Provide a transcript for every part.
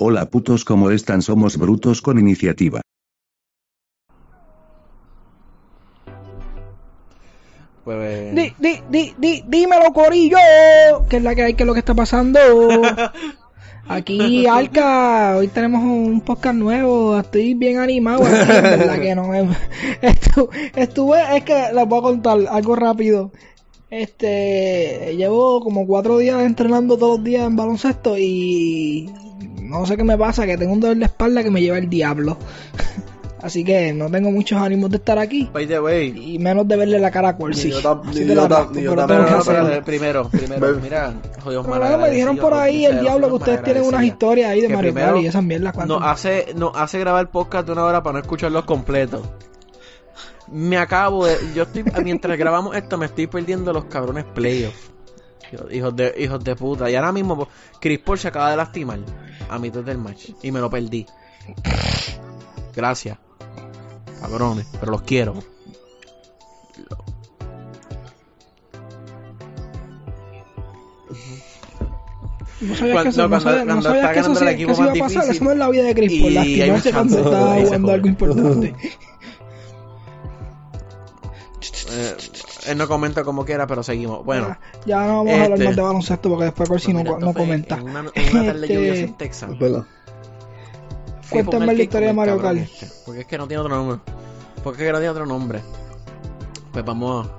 Hola putos, ¿cómo están? Somos brutos con iniciativa. Pues. Di, di, di, di, dímelo, Corillo. ¿Qué es la que hay? ¿Qué es lo que está pasando? Aquí, Alca, hoy tenemos un podcast nuevo. Estoy bien animado. Aquí, verdad que no. em, estu- Estuve, es que les voy a contar algo rápido. Este, llevo como cuatro días entrenando todos los días en baloncesto y no sé qué me pasa, que tengo un dolor de espalda que me lleva el diablo. Así que no tengo muchos ánimos de estar aquí By the way. y menos de verle la cara a Corsi. Yo tam- yo primero, primero, mira, jodidos Pero me dijeron por ahí el diablo que ustedes tienen unas historias ahí de Mario Kart y esas mierdas. Nos hace, nos hace grabar podcast de una hora para no escucharlos completos. Me acabo de. Yo estoy. Mientras grabamos esto, me estoy perdiendo los cabrones playoffs. Hijos de, hijos de puta. Y ahora mismo, pues, Chris Paul se acaba de lastimar a mitad del match. Y me lo perdí. Gracias. Cabrones. Pero los quiero. No sabías Cuando- que eso, no cuando- no sabías está que eso, el sí- equipo que eso iba a pasar. difícil. Eso no es la vida de Chris Y Paul. hay Lastimarse muchas cuando está se jugando algo importante. Eh, él no comenta como quiera, pero seguimos. Bueno. Ya no vamos a hablar este- más de baloncesto porque después Corsi no, Mira, esto no fue comenta. En una, en una tarde Este- lluviosa en Texas. Cuéntame la historia de Mario Kart. este, porque es que no tiene otro nombre. Porque es que no tiene otro nombre. Pues vamos a...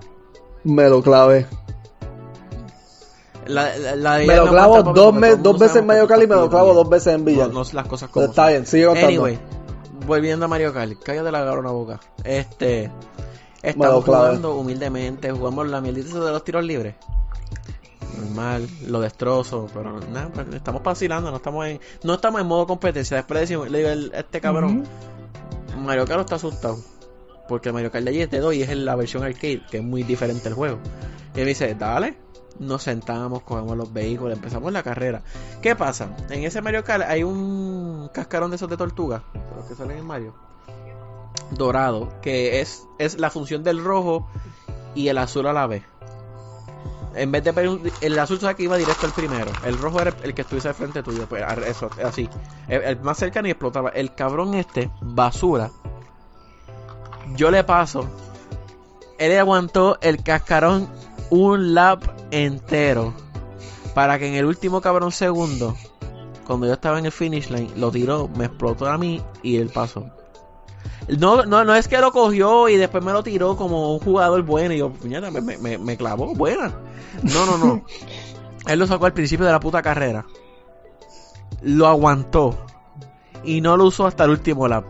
Me lo clavé. La, la, Me lo no clavo dos, me- mundo dos veces en Mario Kart y me lo clavo dos veces en No, Villar. no, las cosas Pero como está son. bien, sigue contando. Anyway, volviendo a Mario Kart, cállate la cabrona boca. Este, estamos jugando humildemente, jugamos la mierdita de los tiros libres. Normal, lo destrozo, pero nada, pues, estamos vacilando, no estamos en, no estamos en modo competencia. Después le decimos, le digo a este cabrón, Mario Kart está asustado. Porque Mario Kart de allí es de 2 y es en la versión arcade, que es muy diferente el juego. Y él me dice, dale. Nos sentamos, cogemos los vehículos, empezamos la carrera. ¿Qué pasa? En ese Mario Kart hay un cascarón de esos de tortuga, los que salen en Mario. Dorado, que es, es la función del rojo y el azul a la vez. En vez de el azul sabe que iba directo al primero. El rojo era el que estuviese al frente tuyo. Pues eso, así. El, el más cercano y explotaba. El cabrón este, basura. Yo le paso. Él aguantó el cascarón un lap entero. Para que en el último cabrón segundo, cuando yo estaba en el finish line, lo tiró, me explotó a mí y él pasó. No, no, no es que lo cogió y después me lo tiró como un jugador bueno y yo, puñeta, me, me, me clavó, buena. No, no, no. Él lo sacó al principio de la puta carrera. Lo aguantó. Y no lo usó hasta el último lap.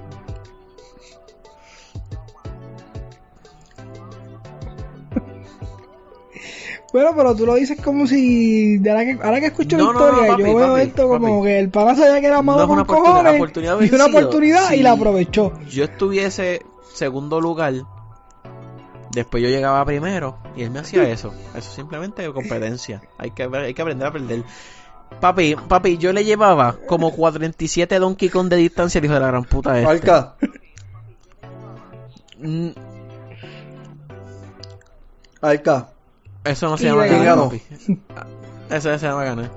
Bueno, pero tú lo dices como si. de Ahora que, ahora que escucho No, la no, no, historia, papi, yo veo papi, esto como papi. que el pana sabía que era malo No es una con oportunidad, cojones. oportunidad y una oportunidad y la aprovechó. Yo estuviese segundo lugar. Después yo llegaba primero y él me hacía eso. Eso simplemente es competencia. Hay que, hay que aprender a perder. Papi, papi, yo le llevaba como 47 Donkey Kong de distancia el hijo de la gran puta este. Alca, Mm, Alca. Eso no se llama ganar, ganó. papi. Eso se llama ganar.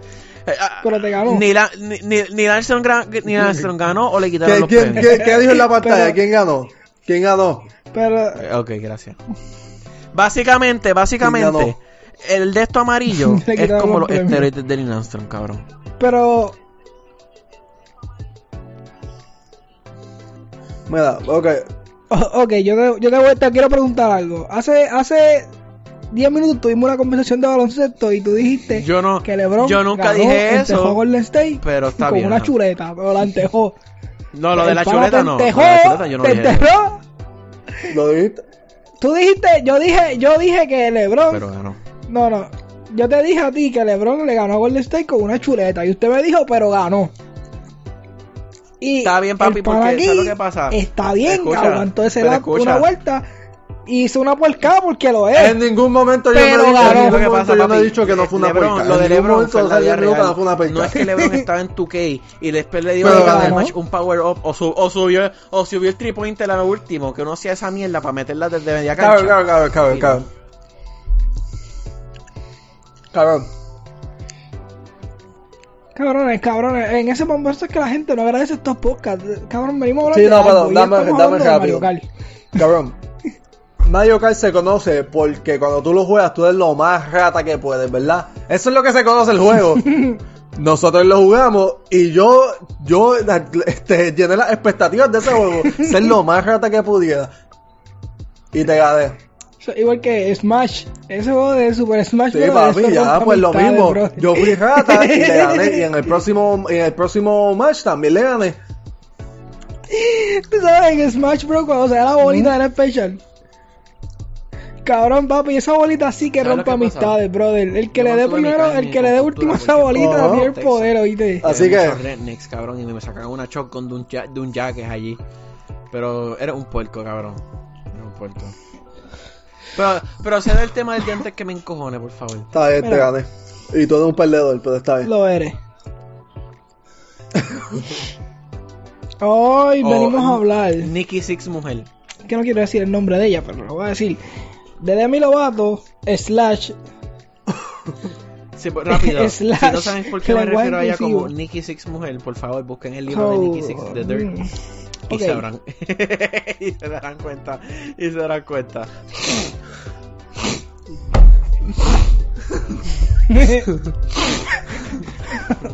Eh, ah, Pero te ganó. Ni, la, ni, ni, ni Armstrong gra- ni Armstrong ganó o le quitaron ¿Qué, los quién- premios. qué- qué dijo en la pantalla? Pero- ¿Quién ganó? ¿Quién ganó? Pero. Eh, Ok, gracias. Básicamente, básicamente, el de esto amarillo es como los los esteroides de Neil Armstrong, cabrón. Pero. Mira, ok. o- Ok, yo te, yo te, voy- te quiero preguntar algo. Hace. Hace 10 minutos tuvimos una conversación de baloncesto y tú dijiste Yo no, que LeBron yo nunca ganó, dije eso, Golden State pero está con bien. una chuleta, pero la entejó. No, lo de la chuleta te no. Lo entejó, de la chuleta yo no te dije eso. enterró. ¿Lo dijiste? Tú dijiste, yo dije, yo dije que LeBron, Pero ganó. no, no, yo te dije a ti que LeBron le ganó a Golden State con una chuleta y usted me dijo, pero ganó. Y Está bien, papi, porque aquí ¿sabes lo que pasa? Está bien, aguantó ese escucha. una vuelta hizo una puercada porque lo es. En ningún momento yo Pero no he dicho, que pasa, yo no he dicho que no fue una LeBron, puerca. Lo de LeBron fue la vida real. no fue una. No es que LeBron estaba en 2K y después le dio ganó. match un power up o, su- o subió o subió el 3 pointer a lo último, que uno hacía esa mierda para meterla desde media cancha. Cabrón, cabrón, cabrón, cabrón, cabrón. Cabrón. Cabrones, cabrones, en ese momento es que la gente no agradece estos podcasts. Cabrón, venimos a hablar Sí, de no, pero dame- dame de rápido. Cabrón. Mario Kart se conoce porque cuando tú lo juegas tú eres lo más rata que puedes, ¿verdad? Eso es lo que se conoce el juego. Nosotros lo jugamos y yo, yo este, llené las expectativas de ese juego, ser lo más rata que pudiera. Y te gané. Igual que Smash, ese juego de Super Smash Sí, Bros. papi, eso ya, pues lo mismo. Yo fui rata y le gané. Y en el próximo, en el próximo match también le gané. Tú sabes, en Smash Bros. cuando se da la bolita del Special. Cabrón, papi, esa bolita sí que ¿Sabes lo rompe que amistades, brother. El que Yo le dé primero, el que le dé último a esa bolita tiene el poder, oíste. Así que- rednecks, cabrón, y me sacaban una shotgun de un, ja- de un jacket allí. Pero era un puerco, cabrón. Era un puerco. Pero, pero sé del tema del diente que me encojone, por favor. Está bien, te gané. Y tú eres un perdedor, pero está bien. Lo eres. Hoy O venimos a hablar, Nicky Six Mujer. que no quiero decir el nombre de ella, pero lo voy a decir. De Demi Lovato, slash, Sí, pues, rápido. si no Slash saben por qué me refiero a ella como. Nicky Six Mujer, por favor busquen el libro de Oh, Nicky Six The Dirt. mm, Y sabrán. y se darán cuenta. Y se darán cuenta.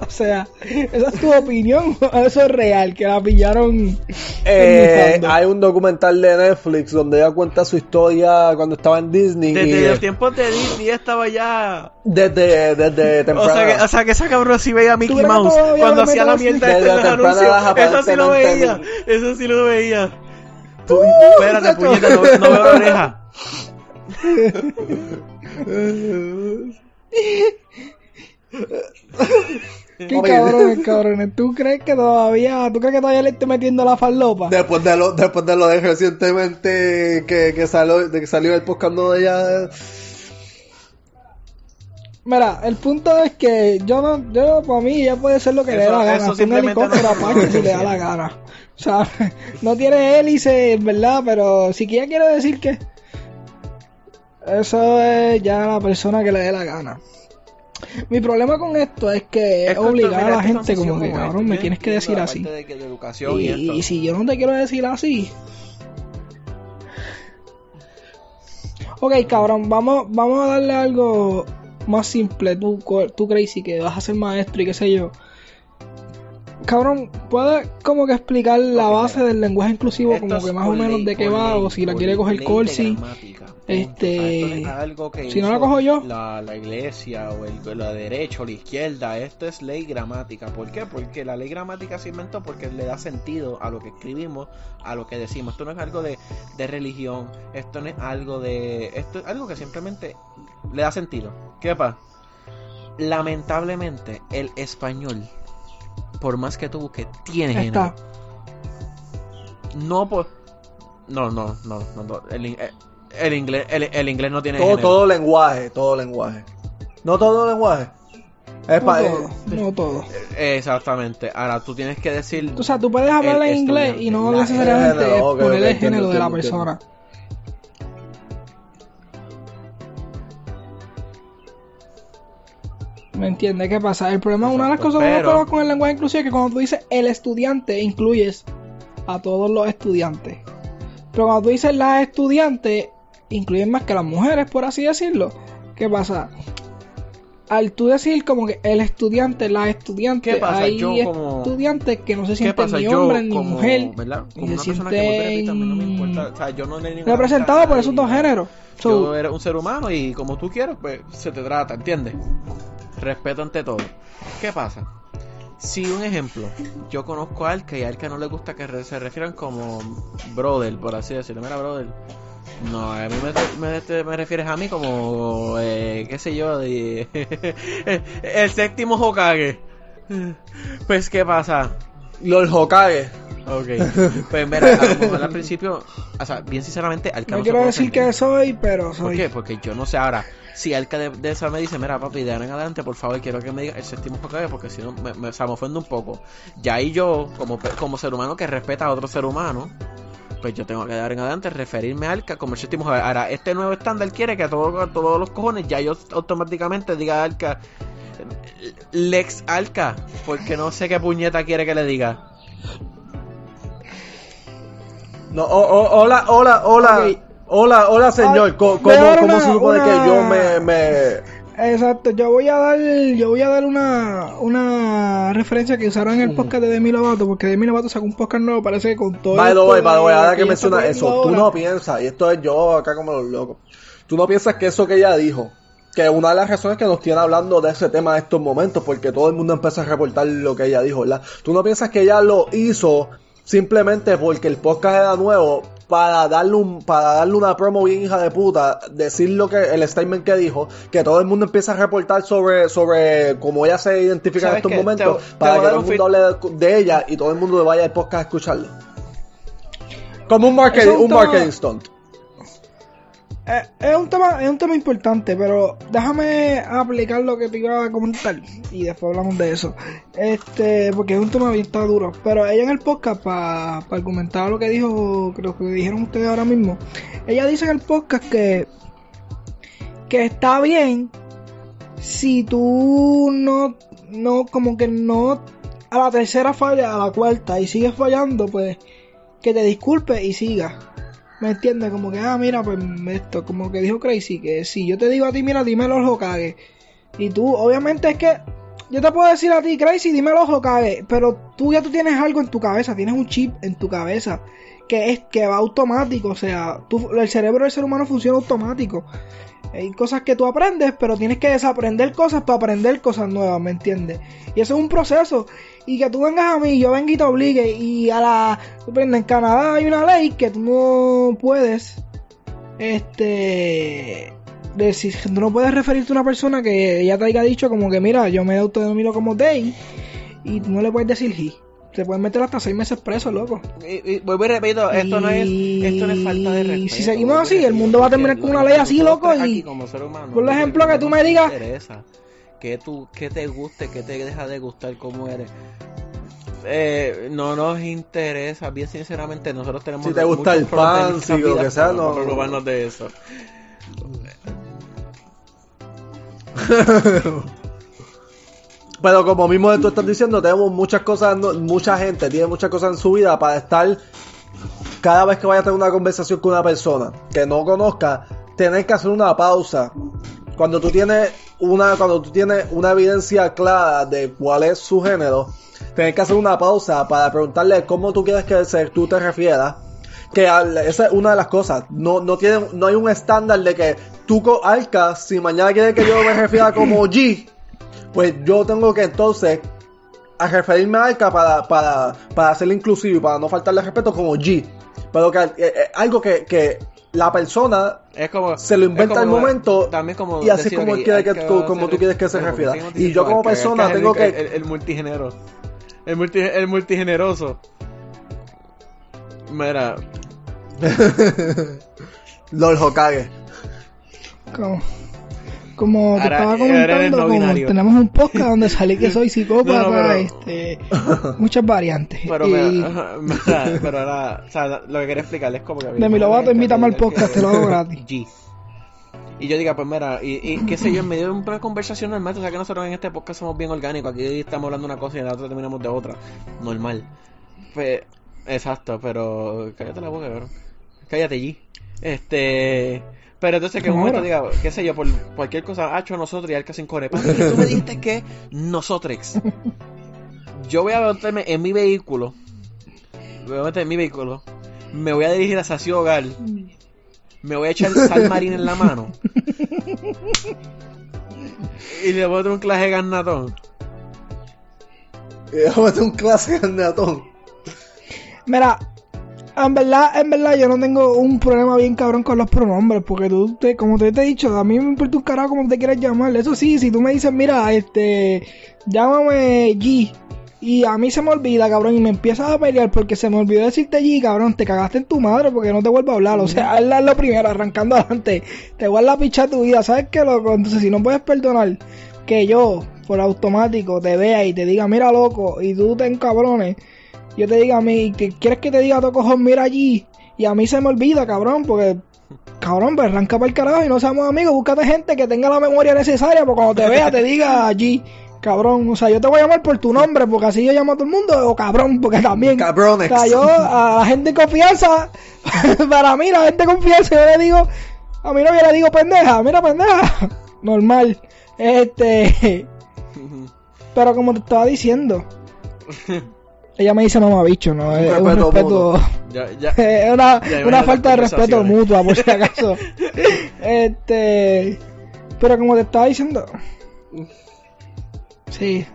o sea, esa es tu opinión, eso es real, que la pillaron. Eh, hay un documental de Netflix donde ella cuenta su historia cuando estaba en Disney. y, Desde eh, los tiempos de Disney estaba ya. desde, desde O temprano. sea, que, o sea que esa cabrón sí veía a Mickey Mouse cuando hacía la mierda en los anuncios. Eso sí lo veía. Eso sí lo veía. Tú, espérate, puñeta, no, no veo la oreja. Qué cabrones, cabrones. ¿Tú crees que todavía, tú crees que todavía le esté metiendo la farlopa? Después de lo, después de lo de recientemente que, que salió, de que salió el podcast de ella. Mira, el punto es que yo no, yo para mí ya puede ser lo que le dé Eso- la gana. Es un helicóptero no- Apache si le da la gana. O sea, no tiene hélice, en verdad, pero si ella quiere decir que eso es ya la persona que le dé la gana. Mi problema con esto es que es obligar a la gente como que, cabrón, me yo tienes que decir así. parte de, que- de educación y, Y, esto. y si yo no te quiero decir así. Ok, cabrón, vamos, vamos a darle algo más simple. Tú, tú crazy, que vas a ser maestro y qué sé yo. Cabrón, ¿puedes como que explicar la base del lenguaje inclusivo? Esto como que más o menos de qué va, o si la quiere coger Corsi. Este, esto no es algo que si no la hizo cojo yo. La, la iglesia o el, la derecha o la izquierda, esto es ley gramática. ¿Por qué? Porque la ley gramática se inventó porque le da sentido a lo que escribimos, a lo que decimos. Esto no es algo de, de religión, esto no es algo de... Esto es algo que simplemente le da sentido. ¿Qué pasa? Lamentablemente, el español, por más que tú busques, tiene género. No por... No, no, no, no, no. El, eh, el inglés, el, el inglés no tiene Todo, género. todo lenguaje, todo lenguaje. No todo lenguaje. Es No pa- todo, no todo. Eh, Exactamente. Ahora tú tienes que decir. O sea, tú puedes hablar en inglés y no necesariamente género, poner el entiendo, género de la entiendo, persona. ¿Me entiendes qué pasa? El problema, una de las Exacto, cosas que problemas con el lenguaje inclusivo es que cuando tú dices el estudiante, incluyes a todos los estudiantes. Pero cuando tú dices las estudiantes, incluyes más que las mujeres, por así decirlo. ¿Qué pasa? Al tú decir como que el estudiante, la estudiante, ¿Qué pasa? hay como- estudiantes que no se ¿Qué sienten pasa? ni hombre ni como, mujer. ¿verdad? y Como una se que a mí no me sienten importa. O sea, yo no nada por esos dos géneros. So, Yo eres un ser humano y como tú quieras, pues se te trata, ¿entiendes? Respeto ante todo. ¿Qué pasa? Si un ejemplo, yo conozco a Alka y a Alka no le gusta que se refieran como brother, por así decirlo. Mira, brother. No, a mí me, me, te- me refieres a mí como, eh, qué sé yo, de, el séptimo Hokage. Pues, ¿qué pasa? Los Hokage. Ok. Pues mira, a lo mejor al principio, o sea, bien sinceramente, Alka no no quiero decir que soy, pero ¿Por soy. qué? Porque yo no sé ahora. Si Alka de, de esa me dice, mira papi, de ahora en adelante, por favor, quiero que me diga el séptimo Hokage, porque si no, me, me, o sea, me ofende un poco. Ya ahí yo, como, pe- como ser humano que respeta a otro ser humano, pues yo tengo que ahora en adelante referirme a Alka como el séptimo Hokage. Ahora, este nuevo estándar quiere que a, todo- a todos los cojones ya yo automáticamente diga a Alka, Lex Alca, porque no sé qué puñeta quiere que le diga. No, o- o- hola, hola, hola. Hola, hola, señor. Ay, ¿Cómo, dar cómo se supone una- que yo me, me... Exacto, yo voy a dar, yo voy a dar una, una referencia que usaron en el podcast de Demi Lovato, porque Demi Lovato sacó un podcast nuevo, parece que con todo By the esto way, by the way, de- ahora que poniendo eso, tú ahora. no piensas, y esto es yo acá como los locos, tú no piensas que eso que ella dijo, que una de las razones que nos tiene hablando de ese tema en estos momentos, porque todo el mundo empieza a reportar lo que ella dijo, ¿verdad? Tú no piensas que ella lo hizo simplemente porque el podcast era nuevo para darle un, para darle una promo bien hija de puta, decir lo que, el statement que dijo, que todo el mundo empieza a reportar sobre, sobre cómo ella se identifica en ¿Sabes estos qué? momentos, Te- para que todo el un mundo hable de, de ella y todo el mundo vaya al podcast a escucharlo. Como un marketing, un un marketing stunt. Eh, es un tema, es un tema importante, pero déjame aplicar lo que te iba a comentar y después hablamos de eso. Este, porque es un tema bien está duro. Pero ella en el podcast, para argumentar lo que dijo, creo que dijeron ustedes ahora mismo, ella dice en el podcast que, que está bien si tú no, no, como que no, a la tercera falla, a la cuarta y sigues fallando, pues que te disculpes y sigas. ¿Me entiendes? Como que, ah, mira, pues esto, como que dijo Crazy, que si yo te digo a ti, mira, dime el ojo cague. Y tú, obviamente es que, yo te puedo decir a ti, Crazy, dime el ojo cague, pero tú ya tú tienes algo en tu cabeza, tienes un chip en tu cabeza que es que va automático, o sea, tú- el cerebro del ser humano funciona automático. Hay cosas que tú aprendes, pero tienes que desaprender cosas para aprender cosas nuevas, ¿me entiendes? Y eso es un proceso. Y que tú vengas a mí, yo venga y te obligue, y a la... En Canadá hay una ley que tú no puedes, este... Decir, tú no puedes referirte a una persona que ya te haya dicho como que, mira, yo me autodenomino como gay, y tú no le puedes decir he. Te pueden meter hasta seis meses preso, loco. Y, y vuelvo y repito, esto no es, esto no es falta de Y respeto. si seguimos así, el mundo va a terminar con una ley así, loco, y- como ser humano, por ejemplo, que tú me digas- que tú, que te guste, que te deja de gustar como eres. Eh, no nos interesa, bien sinceramente, nosotros tenemos Si te gusta el pan, si lo que sea, no- preocuparnos de eso. Pero como mismo tú estás diciendo, tenemos muchas cosas, mucha gente tiene muchas cosas en su vida para estar cada vez que vaya a tener una conversación con una persona que no conozca, tener que hacer una pausa. Cuando tú tienes una, cuando tú tienes una evidencia clara de cuál es su género, tener que hacer una pausa para preguntarle cómo tú quieres que se- tú te refieras. Que al- esa es una de las cosas. No, no tiene, no hay un estándar de que tú, Alca, si mañana quieres que yo me refiera como G, pues yo tengo que entonces a referirme a Alca para, para, para ser inclusivo y para no faltarle respeto como G. Pero que eh, eh, algo que, que la persona Es como, se lo inventa al momento también como y así como él quiere que tú- como tú quieres que se refiera. ¿por qué no Y yo como persona tengo que- el, el multigenero. El, multi, el multigeneroso. Mira, Lord Hokage. Como, como te estaba comentando, como tenemos un podcast donde salí que soy psicópata, No, no, pero- este, muchas variantes. pero, y me, pero ahora, o sea, lo que quería explicarles es como que... De mi Lovato, invítame al podcast, te lo hago gratis. Y yo diga, pues mira, y, y qué sé yo, en medio de una conversación normal, o sea que nosotros en este podcast somos bien orgánicos, aquí estamos hablando de una cosa y en la otra terminamos de otra, normal. Pues, exacto, pero cállate la boca, cabrón. Cállate, G. Este... Pero entonces que en un momento diga, qué sé yo, por cualquier cosa, hacho nosotros y al que se encone. Papi, tú me dijiste que nosotros. Yo voy a meterme en mi vehículo. Me voy a meter en mi vehículo. Me voy a dirigir hacia su hogar. Me voy a echar sal marina en la mano. Y le voy a dar un clase de garnatón. Y vamos a meter un clase de neatón. Mira, en verdad, en verdad yo no tengo un problema bien cabrón con los pronombres, porque tú, te, como te, te he dicho, a mí me importa un carajo como te quieras llamar. Eso sí, si tú me dices, mira, este, llámame G, y a mí se me olvida, cabrón, y me empiezas a pelear porque se me olvidó decirte G, cabrón, te cagaste en tu madre porque no te vuelvo a hablar. O sea, hazla lo primero, arrancando adelante. Te voy a la picha tu vida, ¿sabes qué, loco? Entonces, si no puedes perdonar que yo, por automático, te vea y te diga, mira, loco, y tú te encabrones yo te diga a mí, que quieres que te diga tu cojón, mira allí, y a mí se me olvida, cabrón, porque Cabrón, pues arranca para el carajo y no seamos amigos. Búscate gente que tenga la memoria necesaria para cuando te vea te diga allí. Cabrón, o sea, yo te voy a llamar por tu nombre, porque así yo llamo a todo el mundo, o cabrón, porque también. Cabrones. O sea, yo a la gente de confianza, para mí, la gente de confianza, yo le digo, a mi novia le digo pendeja, mira pendeja, normal. Este, pero como te estaba diciendo, ella me dice mamabicho, ¿no? Es un respeto respeto. Ya, ya. Es una, Ya, una imagínate falta de respeto mutua, por si acaso. este. Pero como te estaba diciendo. Sí.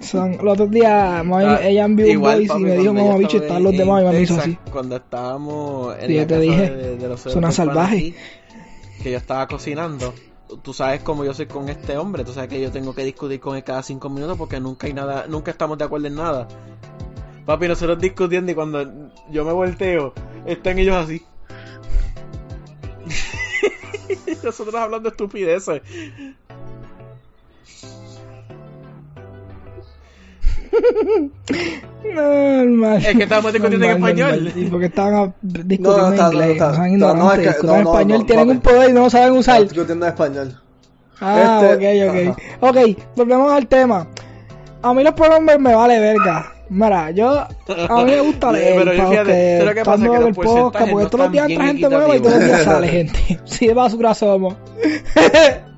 Son, los otros días, mami- Ah, ella envió un voice papi, y me dijo cuando yo mamá bicho, estaba están los demás y mami hizo así. Cuando estábamos en Sí, la yo te casa dije, de, de los salvaje. aquí, que yo estaba cocinando. Tú sabes cómo yo soy con este hombre, tú sabes que yo tengo que discutir con él cada cinco minutos porque nunca hay nada, nunca estamos de acuerdo en nada. Papi, nosotros discutiendo y cuando yo me volteo, están ellos así. nosotros hablando estupideces. Normal. Es que estábamos discutiendo en Normal, español. normal. Y porque estaban discutiendo No, no, en está- no, inglés. no, no, es que- no, en no, español, no, tienen un poder y no lo saben usar. Estoy discutiendo en español. Ah, Este, ok, ok. Ok, volvemos al tema. A mí los pronombres me vale verga. Mira, yo, a mí me gusta leer, Pero yo fíjate, que ¿sabes lo que pasa? Que en los el podcast, porque no todos los días entra gente nueva y todos los días sale gente. Si de basura somos.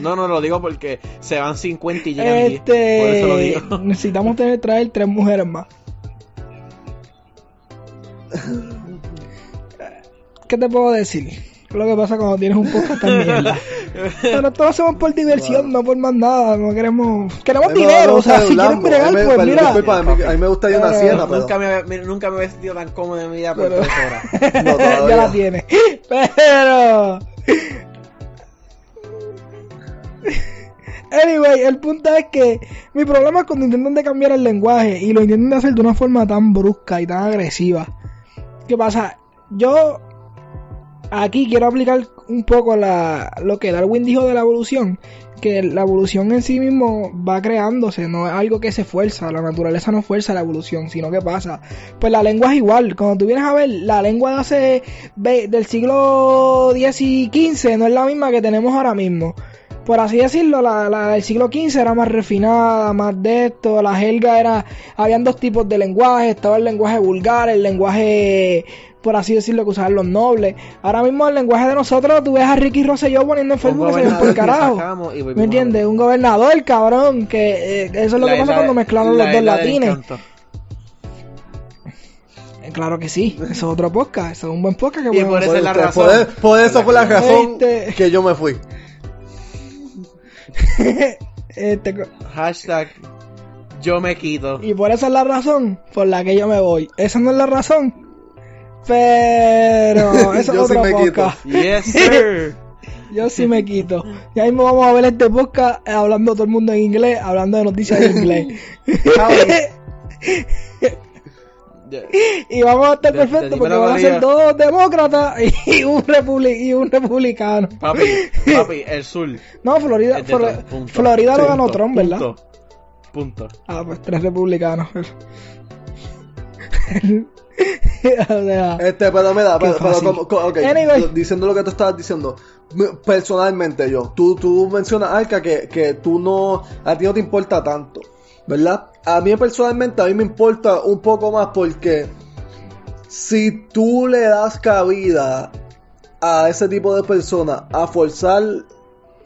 No, no lo digo porque se van 50 y llegan 10. Por eso lo Este, digo. necesitamos tener, traer tres mujeres más. ¿Qué te puedo decir? Lo que pasa cuando tienes un podcast tan mierda. Pero lo hacemos por diversión, no por más nada. No queremos, queremos dinero. O sea, si quieren Lambo. bregar, me- pues mira. disculpa, a mí, a mí me gusta ir a una Pero- siena, pero... Nunca, me, nunca me he vestido tan cómodo en mi vida por Pero- tres horas. No, todavía. ya la tiene. Pero. Anyway, el punto es que mi problema es cuando intentan de cambiar el lenguaje y lo intentan de hacer de una forma tan brusca y tan agresiva. ¿Qué pasa? Yo aquí quiero aplicar un poco lo que Darwin dijo de la evolución, que la evolución en sí mismo va creándose, no es algo que se fuerza, la naturaleza no fuerza la evolución, sino que pasa. Pues la lengua es igual, cuando tú vienes a ver, la lengua de hace, del siglo X y XV no es la misma que tenemos ahora mismo. Por así decirlo, la, la del siglo XV era más refinada, más de esto, la jerga era, habían dos tipos de lenguaje, estaba el lenguaje vulgar, el lenguaje, por así decirlo, que usaban los nobles. Ahora mismo el lenguaje de nosotros, tú ves a Ricky Rosselló poniendo en Facebook que se ven por carajo. Y ¿Me entiendes? Un gobernador, cabrón, que eh, eso es lo La que pasa cuando mezclaron la los dos latines. Eh, Claro que sí, eso es otro podcast, eso es un buen podcast que Y podemos por eso Por, es la por- razón. por- por eso fue la razón Este- que yo me fui. Este, co- Hashtag yo me quito. y por esa es la razón por la que yo me voy. Esa no es la razón. Pero eso es Yo sí otro me quito. Yes, sir. Yo sí me quito. Ya mismo vamos a ver este podcast eh, hablando todo el mundo en inglés, hablando de noticias en inglés. Y vamos a estar De- perfectos porque van a ser dos demócratas y un, republi- y un republicano. Papi, papi, el sur. No, Florida, Flor- Trump, punto. Florida lo ganó punto, Trump, ¿verdad? Punto. Punto. Ah, pues tres republicanos. o sea, Este, pero mira, Qué pero, pero como, co- ok, Anyway. diciendo lo que tú estabas diciendo, personalmente yo, tú, tú mencionas, Arca, que, que tú no, a ti no te importa tanto, ¿verdad? A mí personalmente, a mí me importa un poco más porque si tú le das cabida a ese tipo de personas a forzar,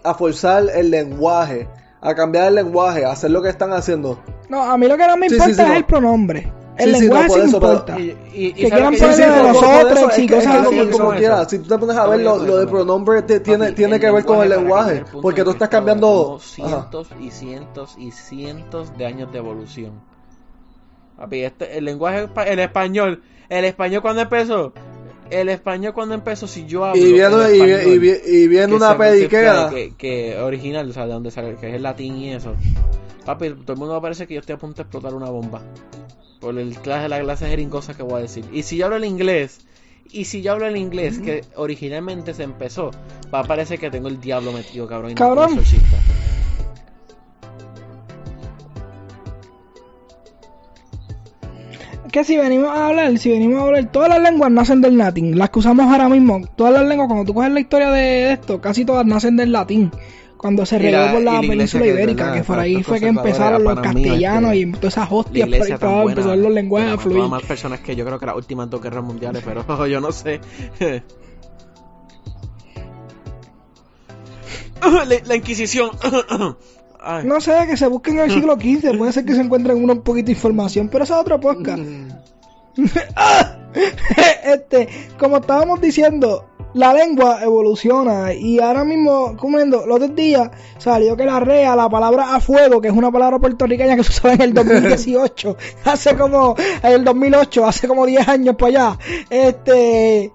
a forzar el lenguaje, a cambiar el lenguaje, a hacer lo que están haciendo, no, a mí lo que no me Sí, importa sí, sí, es no. el pronombre. El Sí, sí, no, lenguaje por sí me eso, pero- importa. Y, Que ¿sabes quieran ponerle de nosotros es como, como quieras, si tú te pones a ver lo, lo de pronombre, te- tiene, Papi, tiene que ver con el lenguaje, porque tú estás cambiando... Ajá. cientos y cientos y cientos de años de evolución. Papi, este, el lenguaje, el español, el español cuando empezó, el español cuando empezó, si yo hablo Y viene, el y, español, y, vi- y viene que una pediquera. que, que original, o sea, de donde sale, que es el latín y eso. Papi, todo el mundo parecer que yo estoy a punto de explotar una bomba. Por el clase, la clase de jeringosa que voy a decir. Y si yo hablo el inglés, y si yo hablo el inglés que originalmente se empezó, va a parecer que tengo el diablo metido, cabrón. y Cabrón. que si venimos a hablar, si venimos a hablar, todas las lenguas nacen del latín. Las que usamos ahora mismo, todas las lenguas, cuando tú coges la historia de esto, casi todas nacen del latín. Cuando se regó por la península ibérica, que por ahí fue que empezaron los castellanos este, y todas esas hostias por ahí para empezar los lenguajes a fluir. más personas que yo creo que las últimas dos guerras mundiales, pero yo no sé. la, la Inquisición. Ay. No sé, que se busquen en el siglo XV, puede ser que se encuentren una un poquito de información, pero esa es otra podcast. este, como estábamos diciendo, la lengua evoluciona y ahora mismo, como viendo, los otros días salió que la rea, la palabra a fuego, que es una palabra puertorriqueña que se usaba en el 2018, hace como, en el 2008, hace como 10 años para allá, este,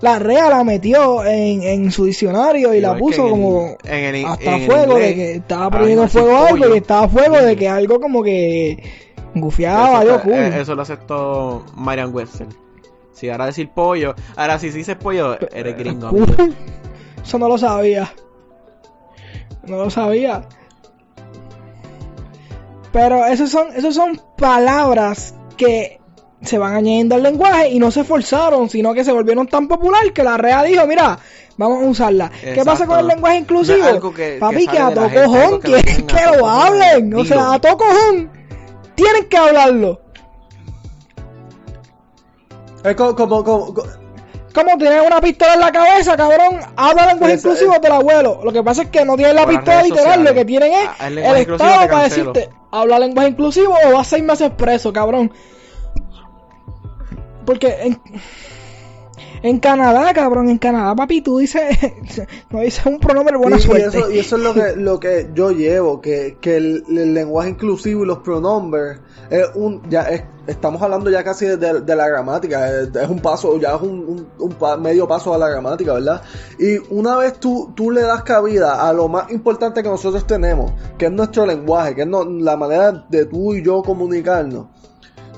la rea la metió en, en su diccionario y la puso en el- como en el- hasta en el fuego de que estaba ah, prendiendo fuego algo pollo. y estaba a fuego de que algo como que gufiaba, eso, algo cool. eh, eso lo aceptó Marian Webster. Si ahora decir pollo, ahora si dices pollo, eres gringo. amigo. Eso no lo sabía. No lo sabía. Pero esas son, esas son palabras que se van añadiendo al lenguaje y no se forzaron, sino que se volvieron tan popular que la REA dijo, mira, vamos a usarla. ¿Qué pasa con el lenguaje inclusivo? No que- Papi, que a todo cojón que que lo hablen. O sea, a todo cojón tienen que hablarlo. Es como, como, como- como- Como tienes una pistola en la cabeza, cabrón, habla lenguaje inclusivo del abuelo. Lo que pasa es que no tienen la pistola literal, lo que tienen es Ah, el Estado para decirte, habla lenguaje inclusivo o vas seis meses preso, cabrón. Porque en, en Canadá, cabrón, en Canadá, papi, tú dices, no dices un pronombre buena y, y suerte. eso, y eso es lo que, lo que yo llevo, que, que el, el lenguaje inclusivo y los pronombres es un, ya es- estamos hablando ya casi de, de la gramática, es, es un paso, ya es un, un- un pa- medio paso a la gramática, ¿verdad? Y una vez tú, tú le das cabida a lo más importante que nosotros tenemos, que es nuestro lenguaje, que es no- la manera de tú y yo comunicarnos,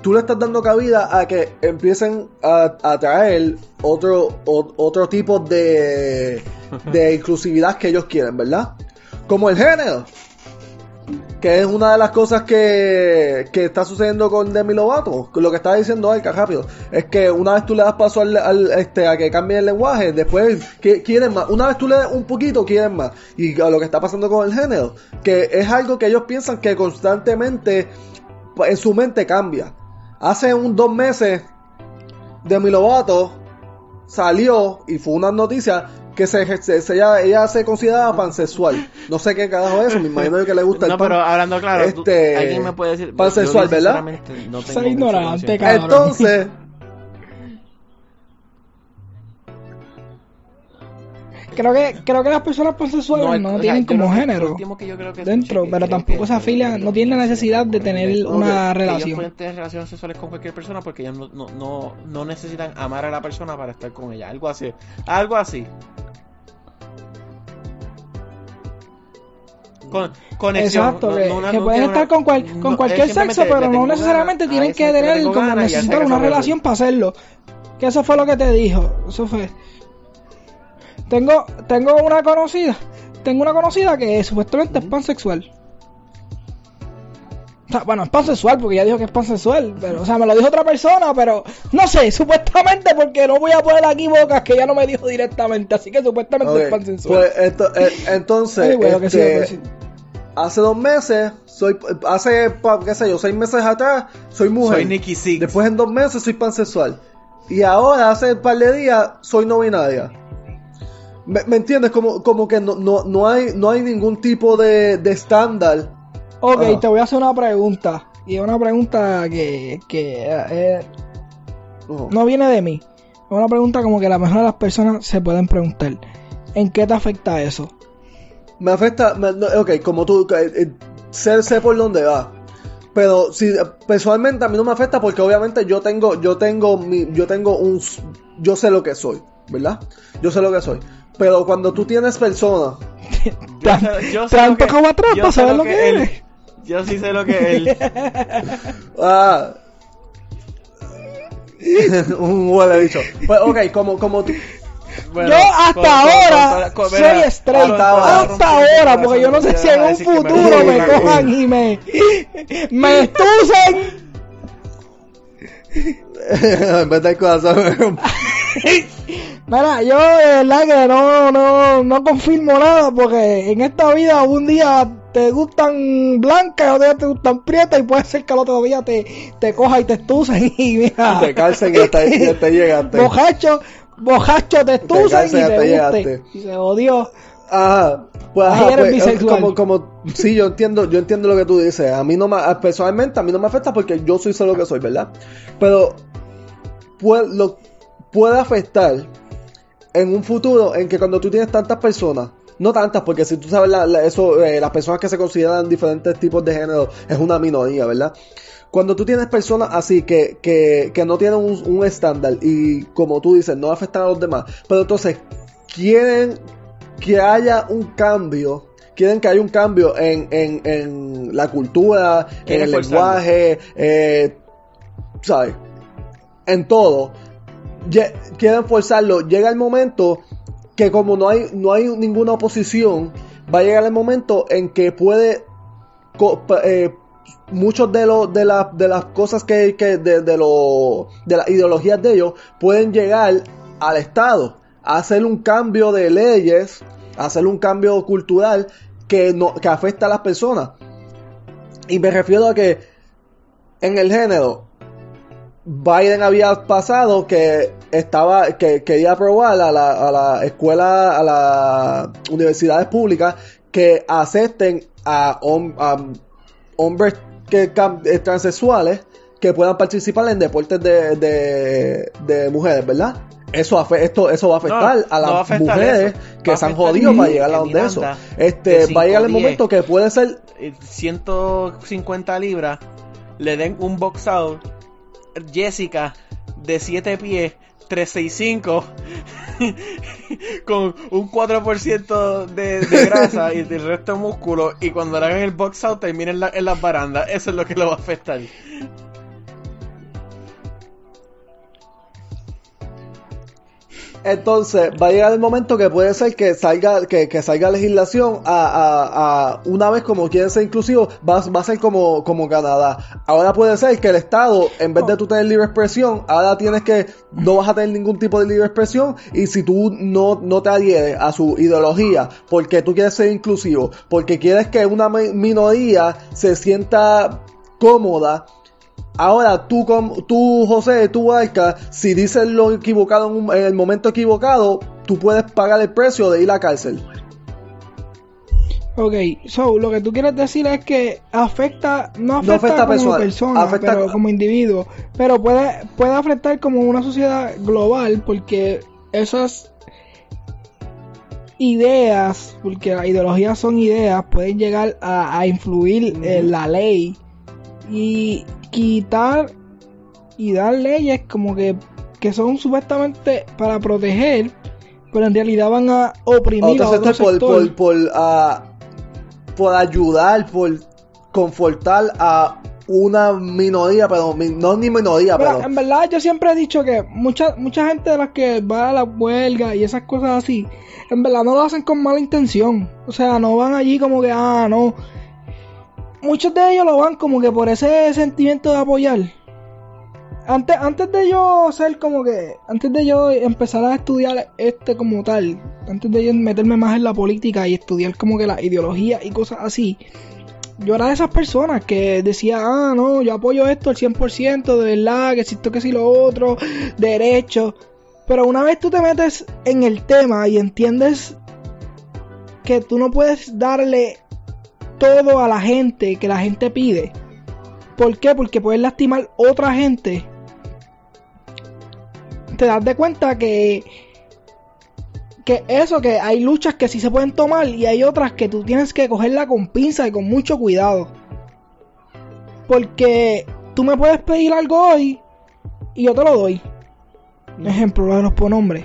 tú le estás dando cabida a que empiecen a, a traer otro, o- otro tipo de, de inclusividad que ellos quieren, ¿verdad? Como el género. Que es una de las cosas que, que está sucediendo con Demi Lovato. Lo que estaba diciendo Alka rápido. Es que una vez tú le das paso al, al, este, a que cambie el lenguaje, después que, quieren más. Una vez tú le das un poquito, quieren más. Y lo que está pasando con el género. Que es algo que ellos piensan que constantemente en su mente cambia. Hace un dos meses, Demi Lovato salió y fue una noticia que se, se- se- ella, ella se consideraba pansexual. No sé qué carajo es eso, me imagino que le gusta el No, pan. pero hablando claro, tú- Este, alguien me puede decir. pansexual, ¿verdad? No tengo ignorante, cabrón. Entonces, Creo que, creo que las personas pansexuales no, el- o sea, tienen como género que dentro, que pero tampoco se afilian, no tienen la necesidad de tener una que Ellos relación. pueden tener relaciones sexuales con cualquier persona porque ellos no, no, no, no necesitan amar a la persona para estar con ella. Algo así. Algo así. Con, conexión. Exacto, no- que, no que no pueden estar una- con, cual- con no, cualquier sexo, pero no necesariamente tienen que tener como necesitar una relación para hacerlo. Que eso fue lo que te dijo. Eso fue. Tengo, tengo una conocida. Tengo una conocida que supuestamente es pansexual. O sea, bueno, es pansexual porque ya dijo que es pansexual. Pero, o sea, me lo dijo otra persona, pero no sé, supuestamente porque no voy a poner aquí bocas que ella no me dijo directamente. Así que supuestamente es pansexual. pues esto- eh, entonces, Anyway, lo que sí este, hace dos meses, soy, hace, qué sé yo, seis meses atrás, soy mujer. Soy Nicky Six. Después en dos meses soy pansexual. Y ahora, hace un par de días, soy no binaria. ¿Me, me entiendes? Como, como que no, no, no, hay, no hay ningún tipo de, de estándar. Ok, Ajá. te voy a hacer una pregunta. Y es una pregunta que, que eh, Ujú. no viene de mí. Es una pregunta como que la mejor de las personas se pueden preguntar. ¿En qué te afecta eso? Me afecta, me- ok, como tú, eh, eh, sé, sé por dónde va. Pero si personalmente a mí no me afecta porque obviamente yo tengo, yo tengo mi, yo tengo un, yo sé lo que soy, ¿verdad? Yo sé lo que soy. Pero cuando tú tienes personas, ¿Te han- te han tocado atrás yo sé saber lo que él- eres? Yo sí sé lo que él. ah, un huele bicho. Pues ok, como, como tú, Bueno, yo hasta con- ahora con- con- soy straight. hasta ahora. Hasta, porque yo no sé si en un que me futuro me cojan y me, me estucen. en vez del corazón. Mira, yo de verdad que no, no, no confirmo nada porque en esta vida un día te gustan blancas y otro día te gustan prietas y puede ser que al otro día te, te coja y te estucen y mira. te calcen y hasta, y hasta llegaste. Bojacho, bojacho te estusan y calcen y te llegaste. Y se odió. Ajá. Pues, ajá, eres pues, bisexual. como, como, sí, yo entiendo, yo entiendo lo que tú dices. A mí no me, personalmente, a mí no me afecta porque yo soy solo lo que soy, ¿verdad? Pero puede, lo, puede afectar en un futuro en que cuando tú tienes tantas personas, no tantas, porque si tú sabes la- la- eso, eh, las personas que se consideran diferentes tipos de género es una minoría, ¿verdad? Cuando tú tienes personas así que, que, que no tienen un, un estándar y como tú dices, no afectan a los demás, pero entonces quieren que haya un cambio, quieren que haya un cambio en, en, en la cultura, en el forzarlo. lenguaje, eh, ¿sabes? En todo. Quieren forzarlo. Llega el momento que como no hay, no hay ninguna oposición, va a llegar el momento en que puede eh, muchos de los de, de las cosas que, que de, de, lo- de las ideologías de ellos pueden llegar al Estado a hacer un cambio de leyes a hacer un cambio cultural que no que afecta a las personas y me refiero a que en el género Biden había pasado que estaba que quería aprobar a la, a la escuela a las universidades públicas que acepten a, hom- a hombres que eh, transexuales que puedan participar en deportes de, de, de mujeres, ¿verdad? Eso, esto, eso va a afectar No, a las no afectar mujeres eso. que Va se han jodido para llegar a donde eso. Este, va a llegar el 5'10". momento que puede ser eh, 150 libras, le den un box out, Jessica de 7 pies, 365, con un 4% de, de grasa y del resto de músculo, y cuando le hagan el box out terminen en, la- en las barandas, eso es lo que lo va a afectar. Entonces, va a llegar el momento que puede ser que salga, que, que salga legislación a, a- una vez como quieren ser inclusivos, va, va a ser como, como Canadá. Ahora puede ser que el Estado, en vez de tú tener libre expresión, ahora tienes que, no vas a tener ningún tipo de libre expresión, y si tú no, no te adhieres a su ideología, porque tú quieres ser inclusivo, porque quieres que una mi- minoría se sienta cómoda, Ahora, tú, tú José, tú Arca, si dices lo equivocado en, un- en el momento equivocado, tú puedes pagar el precio de ir a la cárcel. Ok, so lo que tú quieres decir es que afecta, no afecta, afecta como personal, persona, afecta- pero como individuo, pero puede, puede afectar como una sociedad global porque esas ideas, porque las ideologías son ideas, pueden llegar a, a influir en la ley y quitar y dar leyes como que, que son supuestamente para proteger, pero en realidad van a oprimir a Otro sector por, por, por, ah, por ayudar, por confortar a una minoría, pero no ni minoría, Mira, pero en verdad yo siempre he dicho que mucha mucha gente de las que va a la huelga y esas cosas así, en verdad no lo hacen con mala intención. O sea, no van allí como que, ah, no. Muchos de ellos lo van como que por ese sentimiento de apoyar. Antes, antes de yo ser como que, antes de yo empezar a estudiar este como tal, antes de yo meterme más en la política y estudiar como que la ideología y cosas así, yo era de esas personas que decía, ah, no, yo apoyo esto al 100%, de verdad, que esto que si lo otro, derecho. Pero una vez tú te metes en el tema y entiendes que tú no puedes darle todo a la gente que la gente pide. ¿Por qué? Porque puedes lastimar otra gente. Te das de cuenta que que eso, que hay luchas que sí se pueden tomar y hay otras que tú tienes que cogerla con pinza y con mucho cuidado. Porque tú me puedes pedir algo hoy y yo te lo doy. Ejemplo, lo de los pronombres.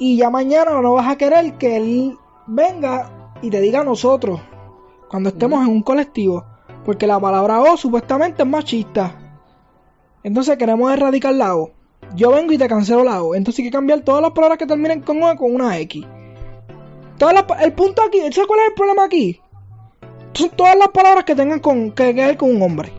Y ya mañana no vas a querer que él venga y te diga a nosotros cuando estemos en un colectivo. Porque la palabra O supuestamente es machista. Entonces queremos erradicar la O. Yo vengo y te cancelo la O. Entonces hay que cambiar todas las palabras que terminen con O con una X. Todas las el punto aquí, ¿sabes cuál es el problema aquí? Son todas las palabras que tengan con, que, que ver con un hombre.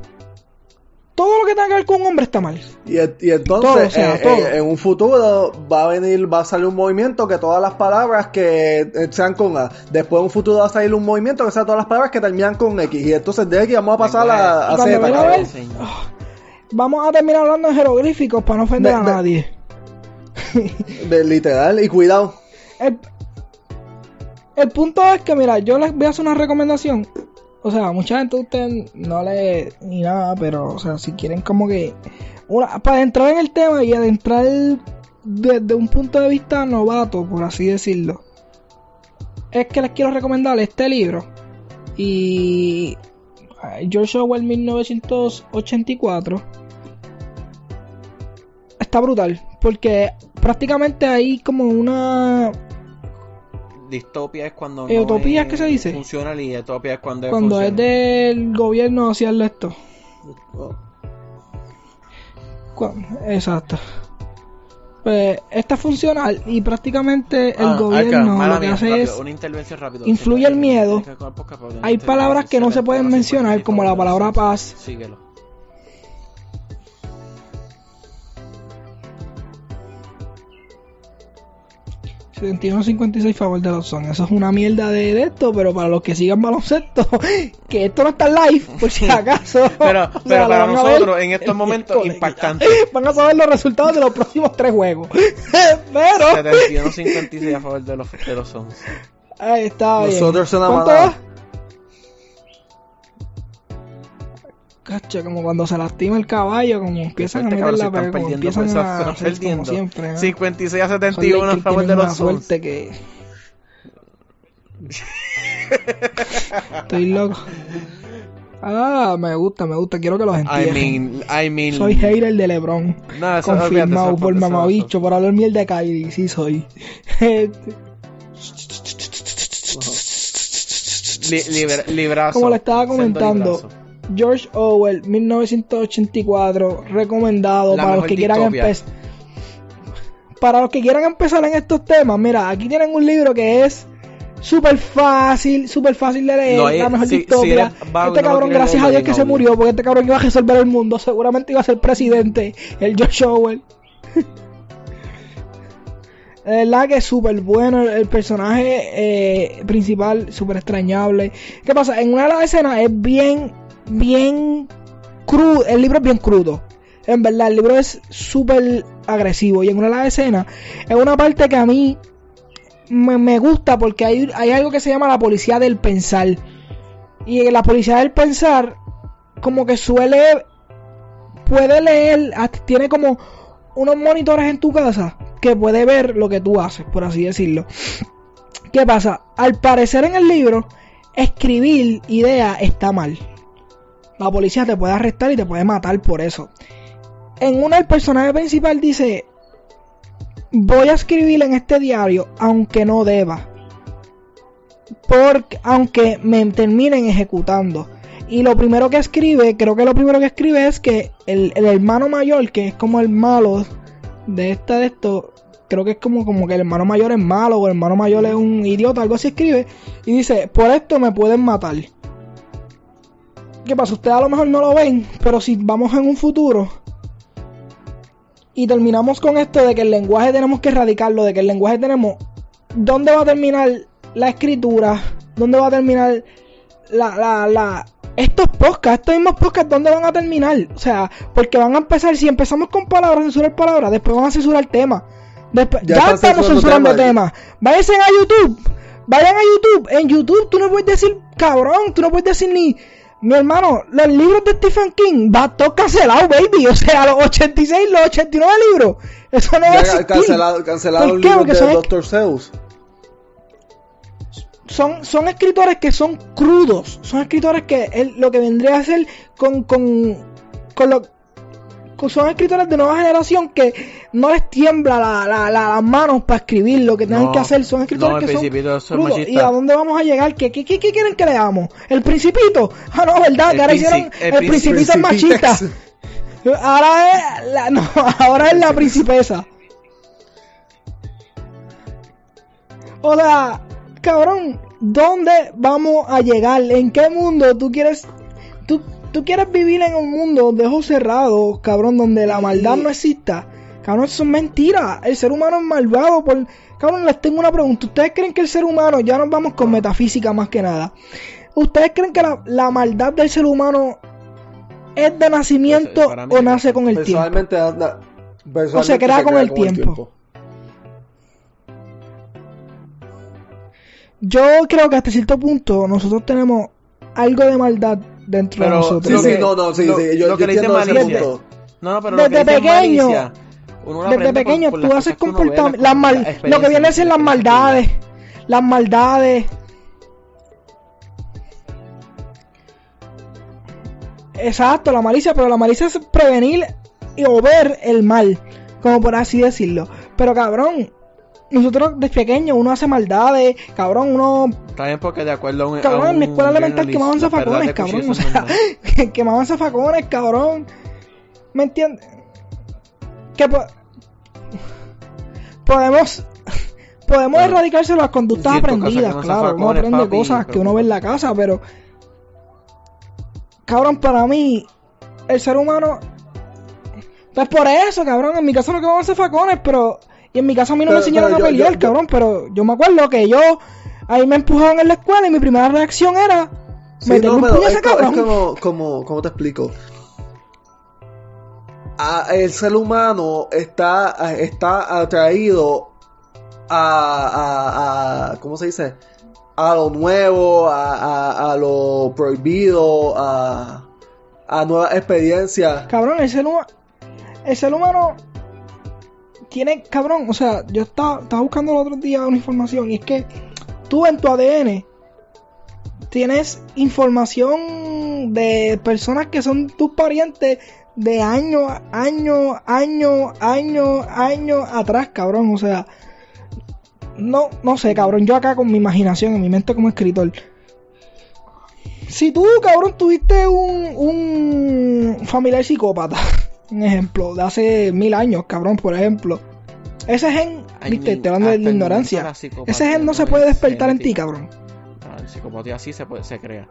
Todo lo que tenga que ver con un hombre está mal. Y, y entonces, Todo, o sea, eh, todo. eh, en un futuro va a venir, va a salir un movimiento que todas las palabras que eh, sean con A. Después en un futuro va a salir un movimiento que sean todas las palabras que terminan con X. Y entonces de X vamos a pasar a, a Z. a ver-. Vamos a terminar hablando en jeroglíficos para no ofender De- a de- nadie. De- literal. Y cuidado. El, el punto es que, mira, yo les voy a hacer una recomendación. O sea, mucha gente de ustedes no lee ni nada, pero, o sea, si quieren como que... Una, para entrar en el tema y adentrar desde un punto de vista novato, por así decirlo, es que les quiero recomendar este libro. Y... eh, George Orwell 1984 está brutal porque prácticamente hay como una Distopia es cuando Eh, utopía es que se dice. Funcional y utopía es cuando, cuando es del gobierno hacerle esto. Cu- Exacto. Pues esta es funcional y prácticamente el Ah, gobierno lo que mía, hace rápido, es una intervención rápido. influye el miedo. Hay palabras que no se 70 pueden mencionar 55 como la palabra paz. Síguelo. 71-56 favor de los son. Eso es una mierda de, de esto, pero para los que sigan baloncesto, que esto no está en live, por si acaso. Pero, sea, pero para nosotros en estos momentos impactante. Van a saber los resultados de los próximos tres juegos. pero 71-56 a favor de los, de los Suns. ahí está bien. Nosotros son Cacha, como cuando se lastima el caballo, como empiezan a Este meter cabrón, la pega, como empiezan a hacer como perdiendo. siempre. ¿no? 56 a Son 71 a favor de los Suns. suerte que... Estoy loco. Ah, me gusta, me gusta. Quiero que los I entiendan. mean, I mean. Soy hater de LeBron. No, eso- Confirmado olvídate, eso- por mamabicho, por hablar miel de Kyrie. Sí, soy. Li- librazo. Como le estaba comentando. George Orwell, 1984, recomendado La para los que quieran empezar. Para los que quieran empezar en estos temas, mira, aquí tienen un libro que es súper fácil, súper fácil de leer, No, eh, la mejor si- distopia. si este no cabrón, gracias a Dios que se murió, porque este cabrón iba a resolver el mundo, seguramente iba a ser presidente, el George Orwell. De verdad que es súper bueno el, el personaje eh, principal, súper extrañable. ¿Qué pasa? En una de las escenas es bien, bien crudo. El libro es bien crudo. En verdad, el libro es súper agresivo. Y en una de las escenas, es una parte que a mí me, gusta porque hay, hay algo que se llama la policía del pensar. Y la policía del pensar, como que suele, puede leer, tiene como unos monitores en tu casa que puede ver lo que tú haces, por así decirlo. ¿Qué pasa? Al parecer en el libro, escribir ideas está mal. La policía te puede arrestar y te puede matar por eso. En una el personaje principal dice, voy a escribir en este diario aunque no deba. Porque, aunque me terminen ejecutando. Y lo primero que escribe, creo que lo primero que escribe es que el, el hermano mayor, que es como el malo de esta de esto, creo que es como, como que el hermano mayor es malo o el hermano mayor es un idiota, algo así escribe. Y dice, por esto me pueden matar. ¿Qué pasa? Ustedes a lo mejor no lo ven, pero si vamos en un futuro y terminamos con esto de que el lenguaje tenemos que erradicarlo, de que el lenguaje tenemos... ¿Dónde va a terminar la escritura? ¿Dónde va a terminar la... la, la estos podcasts, estos mismos podcasts, ¿dónde van a terminar? O sea, porque van a empezar, si empezamos con palabras, censurar palabras, después van a censurar temas. Después, Ya estamos censurando censurando temas. temas. Váyanse a YouTube. Vayan a YouTube. En YouTube tú no puedes decir, cabrón, tú no puedes decir ni... Mi hermano, los libros de Stephen King va todo cancelado, baby. O sea, los 86, los 89 libros. Eso no va a Ya existir. cancelado, cancelado ¿Por qué? Porque de son- Dr. Son, son escritores que son crudos. Son escritores que él- lo que vendría a ser con, con, con lo son escritores de nueva generación que no les tiembla la, la- la- las manos para escribir lo que tengan No, que hacer. Son escritores no, que son. ¿Y a dónde vamos a llegar? ¿Qué, qué, qué- qué quieren que leamos? ¿El Principito? Ah, no, ¿verdad? El que ahora hicieron el el, Princi- Principito es machista. Ahora es la, no, ahora es la principesa. O sea, cabrón, ¿dónde vamos a llegar? ¿En qué mundo tú quieres? Tú, tú quieres vivir en un mundo de ojos cerrados, cabrón, donde la maldad no exista. Cabrón, eso es mentira. El ser humano es malvado por... Cabrón, les tengo una pregunta. ¿Ustedes creen que el ser humano, ya nos vamos con metafísica más que nada, ¿ustedes creen que la, la maldad del ser humano es de nacimiento mí o nace con el tiempo? Anda- personalmente se crea con el tiempo. Yo creo que hasta cierto punto nosotros tenemos algo de maldad dentro Pero- de nosotros. Sí, sí, no, no, sí, lo- sí, yo, lo que yo le ese malicia. No, no, pero Desde lo que dicen pequeño, Desde pequeño por tú haces comportamiento, las mal- lo que viene a ser las maldades, las maldades. Exacto, la malicia, pero la malicia es prevenir y- o ver el mal, como por así decirlo. Pero cabrón, nosotros desde pequeño uno hace maldades, cabrón, uno Está bien porque de acuerdo a un... Cabrón, en mi un escuela elemental quemaban la zafacones, cabrón. O sea, quemaban zafacones, cabrón. ¿Me entiendes? Que po- podemos podemos Bueno, erradicarse las conductas aprendidas, claro. Uno aprende papi, cosas que uno ve en la casa, pero cabrón, para mí el ser humano pues por eso, cabrón, en mi casa no quemaban zafacones, pero y en mi casa a mí no Pero- me enseñaron a yo- pelear, yo- cabrón, pero yo me acuerdo que yo ahí me empujaban en la escuela y mi primera reacción era Sí, meterle no, un puño a es, ese es cabrón. como, como, ¿cómo te explico? A- el ser humano está, está atraído a, a, a- ¿cómo se dice? A lo nuevo, a, a, a lo prohibido, a, a nuevas experiencias. Cabrón, el ser humano. El ser humano. Tiene. Cabrón, o sea, yo estaba, buscando el otro día una información. Y es que tú en tu ADN. Tienes información de personas que son tus parientes de años, años, años, años, años atrás, cabrón. O sea. No, no sé, cabrón. Yo acá con mi imaginación, en mi mente como escritor. Si tú, cabrón, tuviste un familiar psicópata, un ejemplo, de hace mil años, cabrón, por ejemplo. Ese gen, Ay, viste, te hablando de la ignorancia. Ese gen no se puede es despertar en ti, cabrón. Ah, El psicopatía así se, puede, se crea.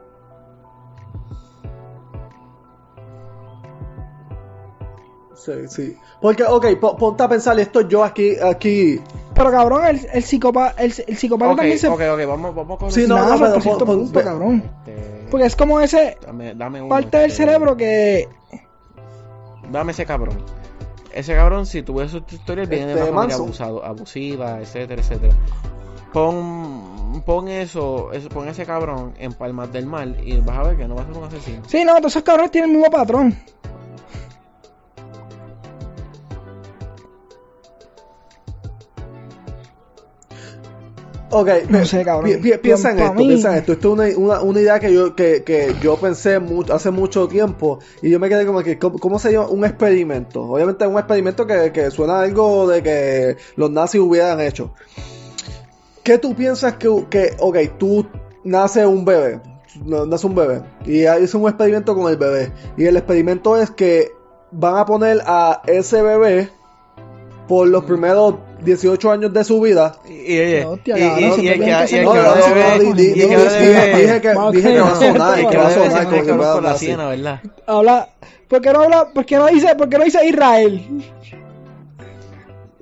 Sí, sí. Porque, ok, po- ponte a pensar esto yo aquí, aquí. Pero cabrón, el, el el, Ok, también se ok, ok, vamos, vamos con Sí, no, nada, no, pero punto, ve- cabrón. Este, Porque es como ese dame, dame uno, parte del este, cerebro que Dame ese cabrón. Ese cabrón, si tú ves su historia, viene de Este, una familia Manson. abusado, abusiva, etcétera, etcétera. Pon, pon eso, eso, pon ese cabrón en palmas del mal y vas a ver que no va a ser un asesino. Sí, no, todos esos cabrones tienen el mismo patrón. Ok, No pi- sé, cabrón. pi- pi- piensa en esto, mí- piensa en esto. Esto es una, una, una idea que yo, que, que yo pensé hace mucho tiempo y yo me quedé como que, ¿cómo, cómo sería un experimento? Obviamente un experimento que, que suena a algo de que los nazis hubieran hecho. ¿Qué tú piensas que, que ok, tú nace un bebé, nace un bebé y es un experimento con el bebé y el experimento es que van a poner a ese bebé por los primeros 18 años de su vida Y, y, que- que No, que di- y que dije- que que va a que- sonar, y que que va a sonar como nazi. siena, ¿verdad? Habla, ¿por qué no habla, por qué no dice, por qué no dice Israel?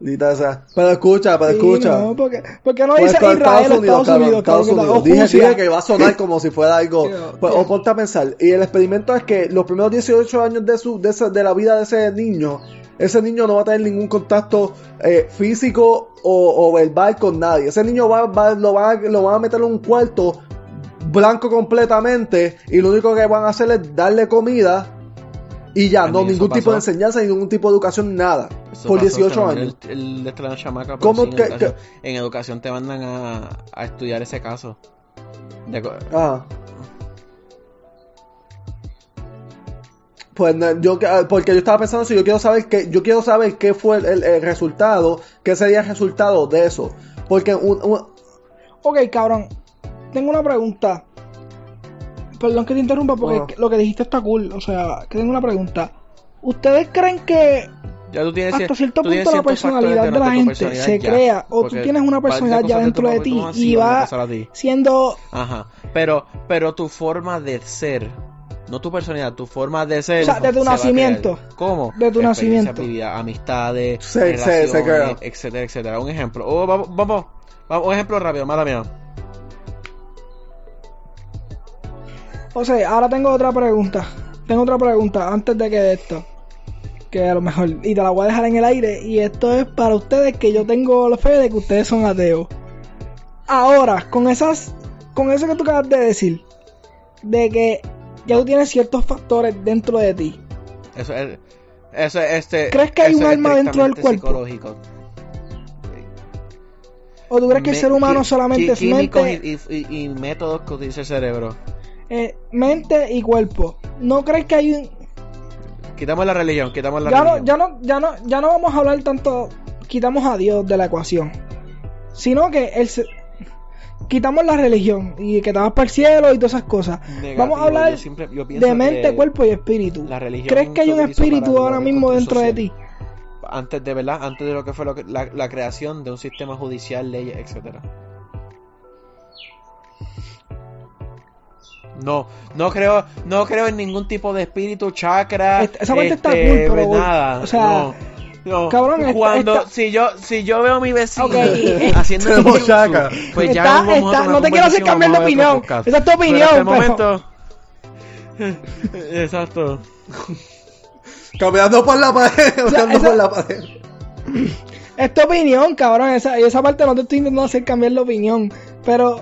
Dita esa. Pero escucha, pero Sí, escucha. no, porque, porque no Pues dice Israel, Estados Unidos, Estados Unidos. Dije, que va a sonar como si fuera algo. Pues, o ponte a pensar. Y el experimento es que los primeros 18 años de su de, ese- de la vida de ese niño, ese niño no va a tener ningún contacto eh, físico o, o verbal con nadie. Ese niño va, va- lo, van a, lo van a meter en un cuarto blanco completamente y lo único que van a hacer es darle comida y ya, no ningún tipo de enseñanza, ningún tipo de educación, nada. Eso por pasó, 18 también años. El, el chamaca, pero ¿Cómo sí, en, que- educación, en educación te mandan a, a estudiar ese caso. De Ah. Pues yo ah, porque yo estaba pensando si yo quiero saber que yo quiero saber qué fue el resultado, qué sería el resultado de eso, porque un, un- Ok, cabrón, tengo una pregunta. Perdón que te interrumpa porque lo que dijiste está cool. O sea, que tengo una pregunta. ¿Ustedes creen que ya tú tienes, hasta cierto tú tienes punto la personalidad de la gente se ya, crea o tú tienes una personalidad ya dentro de ti y va ti. siendo Ajá. Pero, pero tu forma de ser No tu personalidad, tu forma de ser. O sea, de tu se nacimiento. ¿Cómo? De tu nacimiento. amistades, etcétera, etcétera. Un ejemplo. Oh, vamos, vamos, vamos, un ejemplo rápido, mala mía. Sea, ahora tengo otra pregunta. Tengo otra pregunta antes de que esto. Que a lo mejor. Y te la voy a dejar en el aire. Y esto es para ustedes que yo tengo la fe de que ustedes son ateos. Ahora, con esas. Con eso que tú acabas de decir. De que ya tú tienes ciertos factores dentro de ti. Eso es. Eso es este. ¿Crees que hay un alma dentro del cuerpo? psicológico. ¿O tú crees que el ser humano solamente es mente, y, y- y métodos que utiliza el cerebro. Eh, mente y cuerpo? ¿No crees que hay un, Quitamos la religión, quitamos la ya no, religión. ya no, ya no, ya no vamos a hablar tanto, quitamos a Dios de la ecuación, sino que el, quitamos la religión y que te vas para el cielo y todas esas cosas. Negativo, vamos a hablar yo siempre- yo pienso de mente, cuerpo y espíritu. la religión ¿Crees que hay un espíritu ahora mismo dentro de ti? Antes de verdad, antes de lo que fue lo que- la, la creación de un sistema judicial, leyes, etcétera. No, no creo, no creo en ningún tipo de espíritu, chakra, Esta- esa parte está este, cool, pero, nada, o sea, no, no. cabrón, cuando esta- si yo si yo veo a mi vecino Ok, eh, haciendo jiu-jitsu, chakra. pues ya Está- vamos a no te quiero hacer cambiar de opinión. Esa es tu Pero opinión, el pero- momento exacto Caminando por la pared, esa- por la pared. Es tu opinión, cabrón. Esa, y esa parte no te estoy intentando hacer cambiar la opinión. Pero,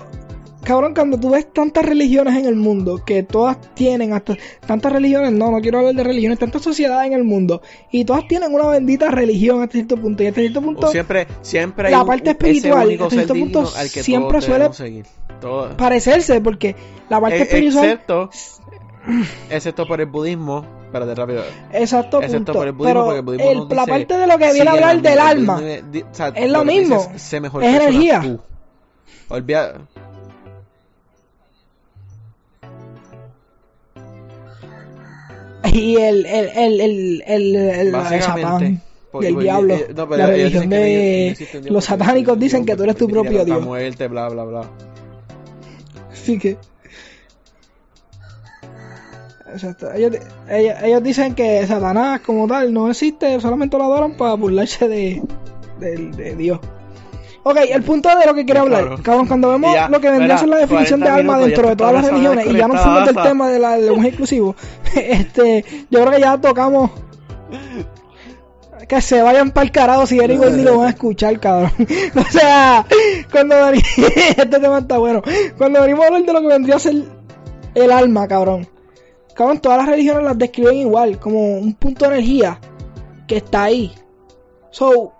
cabrón, cuando tú ves tantas religiones en el mundo, que todas tienen hasta tantas religiones, no, no quiero hablar de religiones, tantas sociedades en el mundo, y todas tienen una bendita religión hasta cierto punto. Y hasta cierto punto, O siempre siempre la parte espiritual, hasta cierto punto, al que siempre suele seguir. Todo- parecerse, porque la parte Eh, espiritual, excepto excepto por el budismo espérate rápido exacto excepto punto. por el budismo pero porque el budismo el- nos la dice, parte de lo que viene a hablar la- del el alma, budismo di- o sea, es lo mismo. es sé mejor Es energía. olvida y el, el, el, el, el, Satán, del diablo, eh, no, pero la religión de Dios los satánicos Dios dicen que tú eres tu propio Dios. muerte bla bla bla Así que. Exacto. Ellos, ellos, ellos dicen que Satanás como tal no existe, solamente lo adoran para burlarse de, de, de Dios. Ok, el punto de lo que quería hablar. Claro. Cabrón, cuando vemos ya, lo que vendría a ser la definición de 40 alma dentro de todas las religiones, y ya no semana fuimos del tema de la- lenguaje inclusivo, este, yo creo que ya tocamos que se vayan para el carajo si Eric ni lo van a escuchar, cabrón. o sea, cuando este tema está bueno. Cuando venimos a hablar de lo que vendría a ser el alma, cabrón. Cabrón, todas las religiones las describen igual, como un punto de energía que está ahí. So,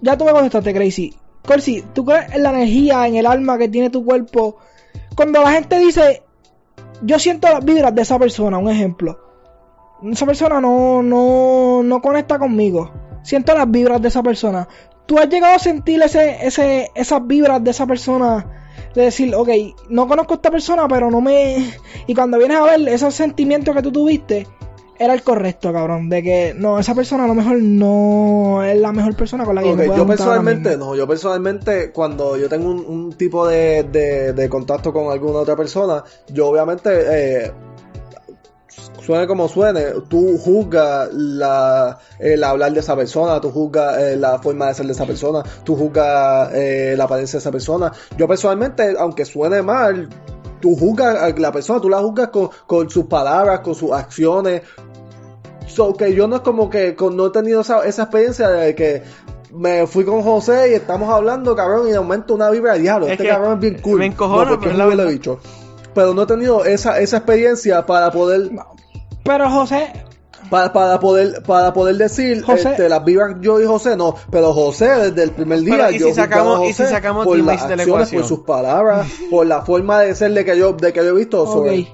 ya tú me contestaste, Crazy. Corsi, ¿tú crees en la energía, en el alma que tiene tu cuerpo? Cuando la gente dice, yo siento las vibras de esa persona, un ejemplo esa persona no, no, no conecta conmigo. Siento las vibras de esa persona. ¿Tú has llegado a sentir ese, ese, esas vibras de esa persona? De decir, ok, no conozco a esta persona, pero no me... Y cuando vienes a ver esos sentimientos que tú tuviste, era el correcto, cabrón. De que, no, esa persona a lo mejor no es la mejor persona con la que Ok, me pueda yo ahora personalmente no, yo personalmente cuando yo tengo un, un tipo de, de- de contacto con alguna otra persona, yo obviamente, eh, suene como suene, tú juzgas la, el hablar de esa persona, tú juzgas eh, la forma de ser de esa persona, tú juzgas eh, la apariencia de esa persona. Yo personalmente, aunque suene mal, tú juzgas a la persona, tú la juzgas con, con sus palabras, con sus acciones, So, que yo no es como que con- no he tenido esa, esa experiencia de que me fui con José y estamos hablando, cabrón, y de momento una vibra de diablo. Es este cabrón es bien cool. me encojona, no, porque pero es la huele verdad- bicho. Pero no he tenido esa, esa experiencia para poder, Pero José, para, para poder, para poder decir, José- este, las vibras yo y José, no. Pero José, desde el primer día, ¿y yo si sacamos- juzgaba a y si sacamos por de la por sus palabras, por la forma de ser de que yo, de que yo he visto. ok. sobre-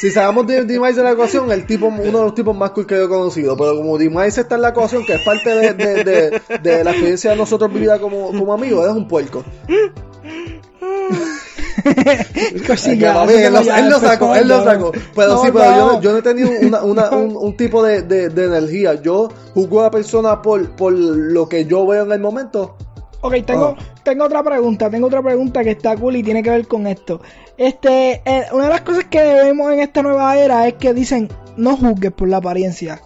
Si sacamos de Demise de la ecuación, el tipo, uno de los tipos más cool que yo he conocido. Pero como Demise está en la ecuación, que es parte de, de, de, de la experiencia de nosotros vivida como, como amigos, eres un puerco. Ese él, lo, él empezó, sacó, él lo sacó. Pero No, sí, pero yo, no. no- yo no he tenido una, una- un, un tipo de, de, de energía. Yo juzgo a la persona por, por lo que yo veo en el momento. Ok, tengo, Ah. tengo otra pregunta, tengo otra pregunta que está cool y tiene que ver con esto. Este, eh, una de las cosas que vemos en esta nueva era es que dicen, no juzgues por la apariencia.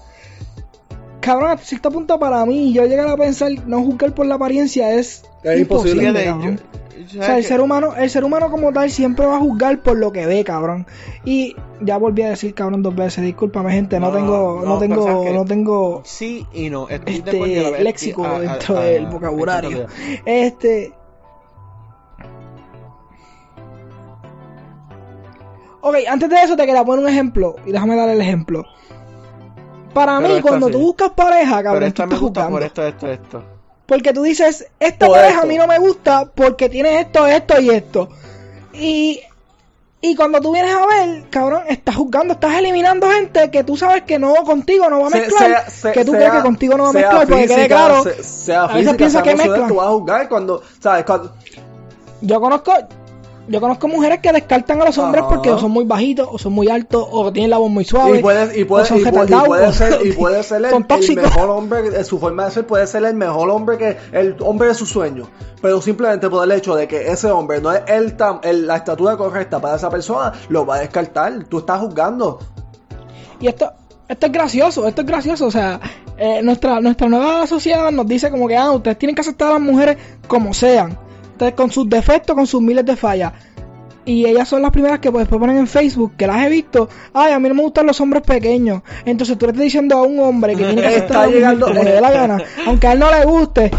Cabrón, a cierto punto para mí, yo llegar a pensar, no juzgar por la apariencia es, Es imposible. imposible, O sea, el ser humano, el ser humano como tal siempre va a juzgar por lo que ve, cabrón. Y ya volví a decir cabrón dos veces, discúlpame gente, no, No, tengo, no, no, pero tengo, no tengo Sí y no. Estoy este léxico a- dentro a- del vocabulario. Este. Ok, antes de eso te quería poner un ejemplo. Y déjame dar el ejemplo. Para Pero mí, cuando sí. tú buscas pareja, Pero cabrón, tú esta me estás gusta por esto, esto, esto. Porque tú dices, esta Por pareja esto. a mí no me gusta porque tiene esto, esto y esto. Y, y cuando tú vienes a ver, cabrón, estás juzgando, estás eliminando gente que tú sabes que no contigo no va a mezclar. sea- que tú sea- crees que contigo no va a mezclar porque quede claro. a veces piensa que mezclan. tú vas a cuando, ¿sabes? Cuando, Yo conozco, yo conozco mujeres que descartan a los hombres Ajá. porque o son muy bajitos, o son muy altos, o tienen la voz muy suave. y puede, y o son y puede, y retardados, puede o ser, y puede ser el, mejor hombre, su forma de ser puede ser el mejor hombre que, el hombre de sus sueños. Pero simplemente por el hecho de que ese hombre no es el, tam- el- la estatura correcta para esa persona, lo va a descartar. Tú estás juzgando. Y esto, esto es gracioso, esto es gracioso. O sea, eh, nuestra, nuestra nueva sociedad nos dice como que, ah, ustedes tienen que aceptar a las mujeres como sean. Con sus defectos, con sus miles de fallas. Y ellas son las primeras que después ponen en Facebook, que las he visto. Ay, a mí no me gustan los hombres pequeños. Entonces tú le estás diciendo a un hombre que tiene que mujer llegando- como le dé la gana, aunque a él no le guste.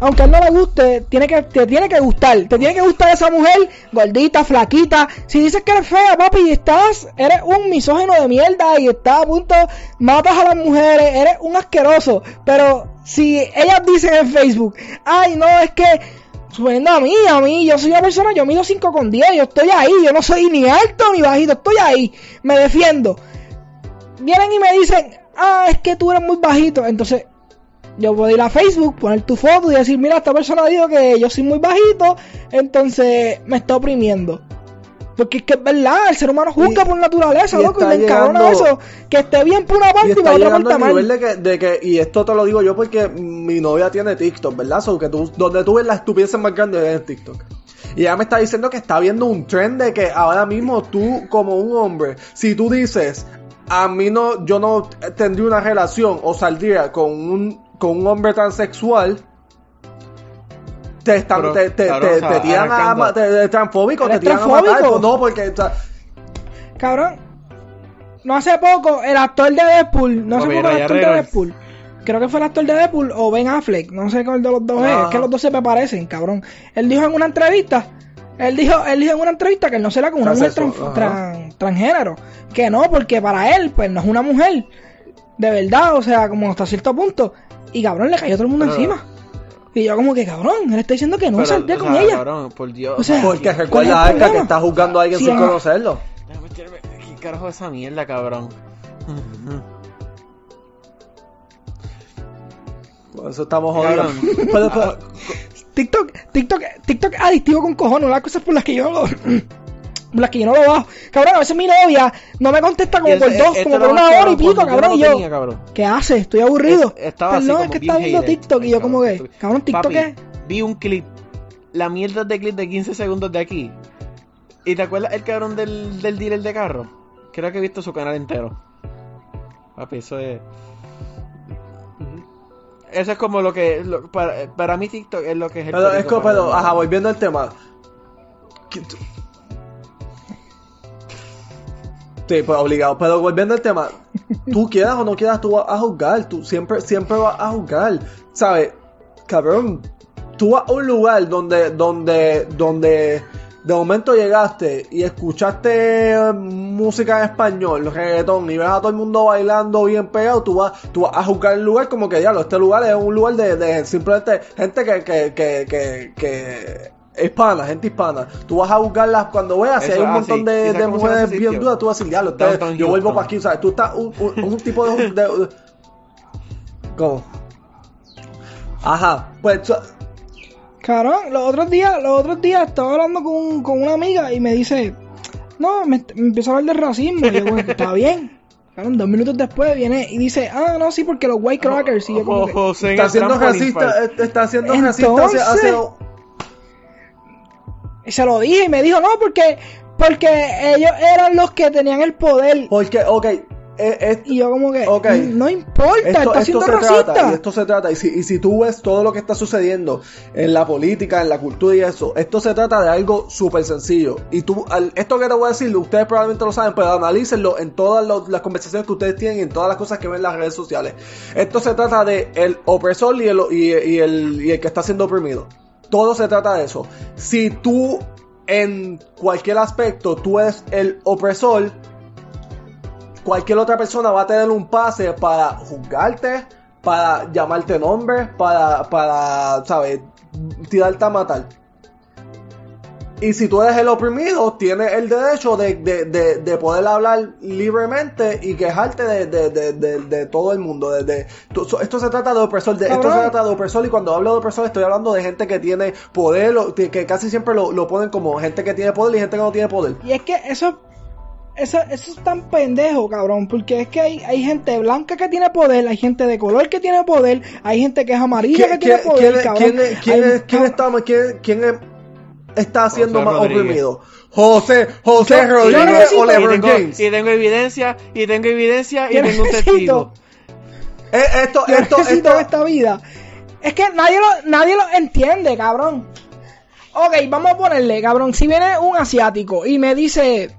Aunque a él no le guste, tiene que, te tiene que gustar. Te tiene que gustar esa mujer gordita, flaquita. Si dices que eres fea, papi, estás, eres un misógino de mierda y estás a punto, matas a las mujeres, eres un asqueroso. Pero si ellas dicen en Facebook, ay, no, es que, suponiendo a mí, a mí, yo soy una persona, yo mido 5 con 10, yo estoy ahí, yo no soy ni alto ni bajito, estoy ahí, me defiendo. Vienen y me dicen, ah, es que tú eres muy bajito, entonces yo puedo ir a Facebook, poner tu foto y decir, mira, esta persona dijo que yo soy muy bajito, entonces me está oprimiendo. Porque es que es verdad, el ser humano juzga por naturaleza, y loco, y me encabrona eso. Que esté bien por una parte Y y, otra parte al mal. de que, de que, y esto te lo digo yo porque mi novia tiene TikTok, ¿verdad? So que tú, donde tú ves las estupideces más grandes es en TikTok. Y ella me está diciendo que está viendo un trend de que ahora mismo tú, como un hombre, si tú dices, a mí no, yo no tendría una relación o saldría con un, con un hombre transexual, te están, Pero, te, te, claro, te, o sea, te tiran a, arrancando. te, te- transfóbico, te ¿Eres tiran a matar, transfóbico? no, porque, o sea, Cabrón, no hace poco, el actor de Deadpool, no sé cómo el actor de. Deadpool. Creo que fue el actor de Deadpool o Ben Affleck, no sé cuál de los dos es, es que los dos se me parecen, cabrón. Él dijo en una entrevista, él dijo, él dijo en una entrevista que él no se la con una mujer tran- tran- transgénero, que no, porque para él, pues no es una mujer, de verdad, o sea, como hasta cierto punto. Y cabrón, le cayó todo el mundo Pero- encima. Y yo como que cabrón, él está diciendo que no Pero, o con sea, ella. cabrón, por Dios. O sea, porque ¿cuál es recuerda el Arca que está juzgando a alguien Sí, sin ah. conocerlo. Déjame tirarme- ¿Qué carajo es esa mierda, cabrón? Por eso estamos jodidos. Pero- TikTok, TikTok, TikTok es adictivo con cojones, las cosas por las que yo las que yo no lo bajo. Cabrón, a veces mi novia no me contesta como por dos, este como por una hora y pico, cabrón, no y yo, tenía, cabrón. ¿qué haces? Estoy aburrido. Es- estaba así Perdón, es como que estaba viendo. TikTok y yo como que, cabrón, cabrón, TikTok Papi, es... Vi un clip. La mierda de clip de 15 segundos de aquí. ¿Y te acuerdas el cabrón del, del dealer de carro? Creo que he visto su canal entero. Papi, eso es. Eso es como lo que. lo- para, para mí, TikTok es lo que es el. Pero es para pero, ajá, volviendo al tema. ¿Qué tú- Sí, pues obligado. Pero volviendo al tema, tú quieras o no quieras, tú vas a juzgar. Tú siempre, siempre vas a juzgar. ¿Sabes? Cabrón, tú vas a un lugar donde, donde, donde de momento llegaste y escuchaste eh, música en español, reggaetón, y ves a todo el mundo bailando bien pegado, tú vas, tú vas a juzgar el lugar como que, diablo, este lugar es un lugar de, de simplemente gente que, que, que, que, que hispana, gente hispana. Tú vas a buscarlas cuando veas si hay un montón de, ¿Y sabes de cómo se llama mujeres bien duras, tú vas a decir, diablo, yo vuelvo para aquí, ¿sabes? Tú estás un, un, un tipo de... de- ¿Cómo? Ajá, pues... Cabrón, los otros días, los otros días estaba hablando con, con una amiga y me dice, no, me, me empezó a hablar de racismo. Y yo, bueno, está bien. Cabrón, dos minutos después viene y dice, ah, no, sí, porque los white crackers. Y yo como que, en Está siendo racista, eh, está siendo racista hacia, hacia- y se lo dije y me dijo, no, porque Porque ellos eran los que tenían el poder. Porque, ok, eh, es- Y yo como que, Ok. no importa, esto, está esto siendo se racista. trata, y esto se trata, y si, y si tú ves todo lo que está sucediendo en la política, en la cultura y eso, esto se trata de algo súper sencillo. Y tú, al- esto que te voy a decir, ustedes probablemente lo saben, pero analícenlo en todas los- las conversaciones que ustedes tienen y en todas las cosas que ven en las redes sociales. Esto se trata de el opresor y el, y, y el, y el que está siendo oprimido. Todo se trata de eso. Si tú, en cualquier aspecto, tú eres el opresor, cualquier otra persona va a tener un pase para juzgarte, para llamarte nombre, para, para, ¿sabes? Tirarte a matar. Y si tú eres el oprimido, tienes el derecho de, de, de, de poder hablar libremente y quejarte de, de, de, de, de todo el mundo. De, de- tú- esto se trata de opresor. de- esto se trata de opresor. Y cuando hablo de opresor, estoy hablando de gente que tiene poder, que casi siempre lo, lo ponen como gente que tiene poder y gente que no tiene poder. Y es que eso, eso, eso es tan pendejo, cabrón, porque es que hay, hay gente blanca que tiene poder, hay gente de color que tiene poder, hay gente que es amarilla que tiene poder, quién- cabrón. quién es- quién Hay- es- quién está, quién, quién es- está siendo José más Rodríguez. oprimido? José, José Yo- Rodríguez necesito- o y, LeBron tengo, James. y tengo evidencia, y tengo evidencia, y Yo tengo un necesito- testigo. Eh, esto, yo esto, necesito esto, esta vida. Es que nadie lo, nadie lo entiende, cabrón. Ok, vamos a ponerle, cabrón. Si viene un asiático y me dice.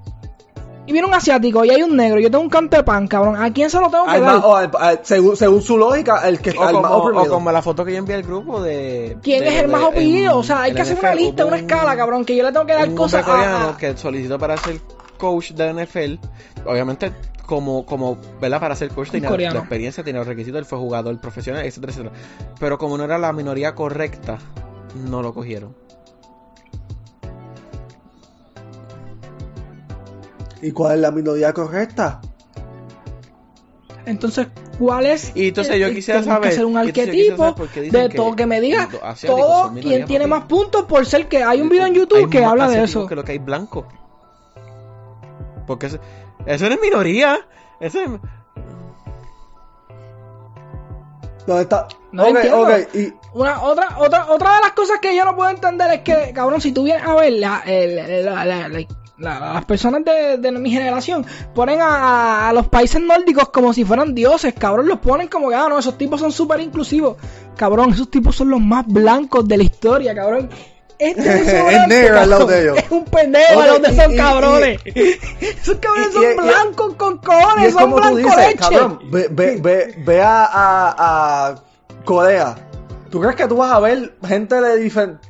Y viene un asiático y hay un negro, yo tengo un canto de pan, cabrón. ¿A quién se lo tengo que al dar? más- o al- al- según, según su lógica, el que O al más como, o oprimido. como la foto que yo envié al grupo de... ¿Quién de es el más oprimido? O sea, hay que hacer una lista, una un- escala, cabrón, que yo le tengo que dar un cosas coreano a, a- que solicitó para ser coach de NFL. Obviamente, como, como ¿verdad? Para ser coach tenía coreano. la experiencia, tenía los requisitos, él fue jugador profesional, etcétera, etcétera. Pero como no era la minoría correcta, no lo cogieron. ¿Y cuál es la minoría correcta? Entonces, ¿cuál es? Y entonces yo quisiera tengo que saber- hacer un arquetipo saber de todo que me diga todo quien tiene más puntos por ser que hay un video en YouTube Hay que habla de eso. que lo que hay blanco. Porque eso, eso no es minoría. Eso es... ¿Dónde está? No ok, entiendo. ok, y Una, otra, otra, otra de las cosas que yo no puedo entender es que, cabrón, si tú vienes a ver la, el- la- la- la- la- las personas de, de mi generación ponen a, a los países nórdicos como si fueran dioses, cabrón, los ponen como que, ah, no, esos tipos son súper inclusivos. Cabrón, esos tipos son los más blancos de la historia, cabrón. Este Es negro al lado de ellos. Es un pendejo al lado de esos cabrones. esos cabrones son blancos con cojones, es son como tú blanco dices, leche. cabrón, ve, ve, ve, ve a, a, a Corea. ¿Tú crees que tú vas a ver gente de diferente...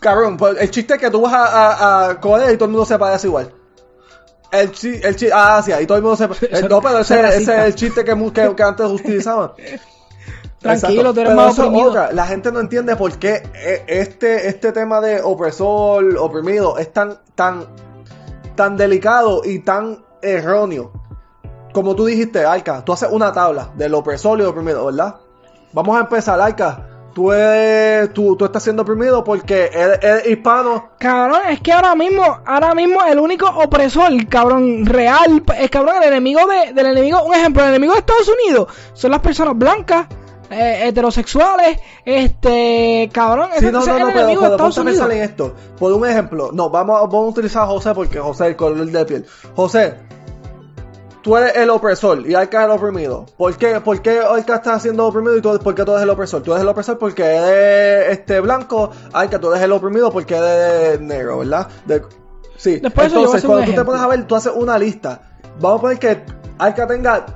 Cabrón, pues el chiste es que tú vas a, a, a Corea y todo el mundo se parece igual. El chi, el chi, a Asia y todo el mundo se parece... Eso- no, pero ese, es ese racista. es el chiste que, mu- que, que antes utilizaban. Tranquilo, tú eres más oprimido. otra. La gente no entiende por qué eh, este, este tema de opresor, oprimido, es tan, tan, tan delicado y tan erróneo. Como tú dijiste, Arca, tú haces una tabla del opresor y oprimido, ¿verdad? Vamos a empezar, Arca. Tú, eres, tú, tú estás siendo oprimido porque eres, eres hispano. Cabrón, es que ahora mismo, ahora mismo el único opresor, cabrón, real, es cabrón, el enemigo de, del enemigo, un ejemplo, el enemigo de Estados Unidos son las personas blancas, eh, heterosexuales, este, cabrón, Sí, no, no, no, el pero, enemigo de pero ponte a pensar Unidos. en esto. Por un ejemplo, no, vamos, a- vamos a utilizar a José porque José es el color de piel. José, tú eres el opresor y Arca es el oprimido. ¿Por qué, por qué Arca está siendo oprimido y tú, por qué tú eres el opresor? Tú eres el opresor porque eres este blanco, Arca tú eres el oprimido porque eres negro, ¿verdad? De- sí, Después entonces cuando tú te pones a ver, tú haces una lista. Vamos a poner que Arca tenga...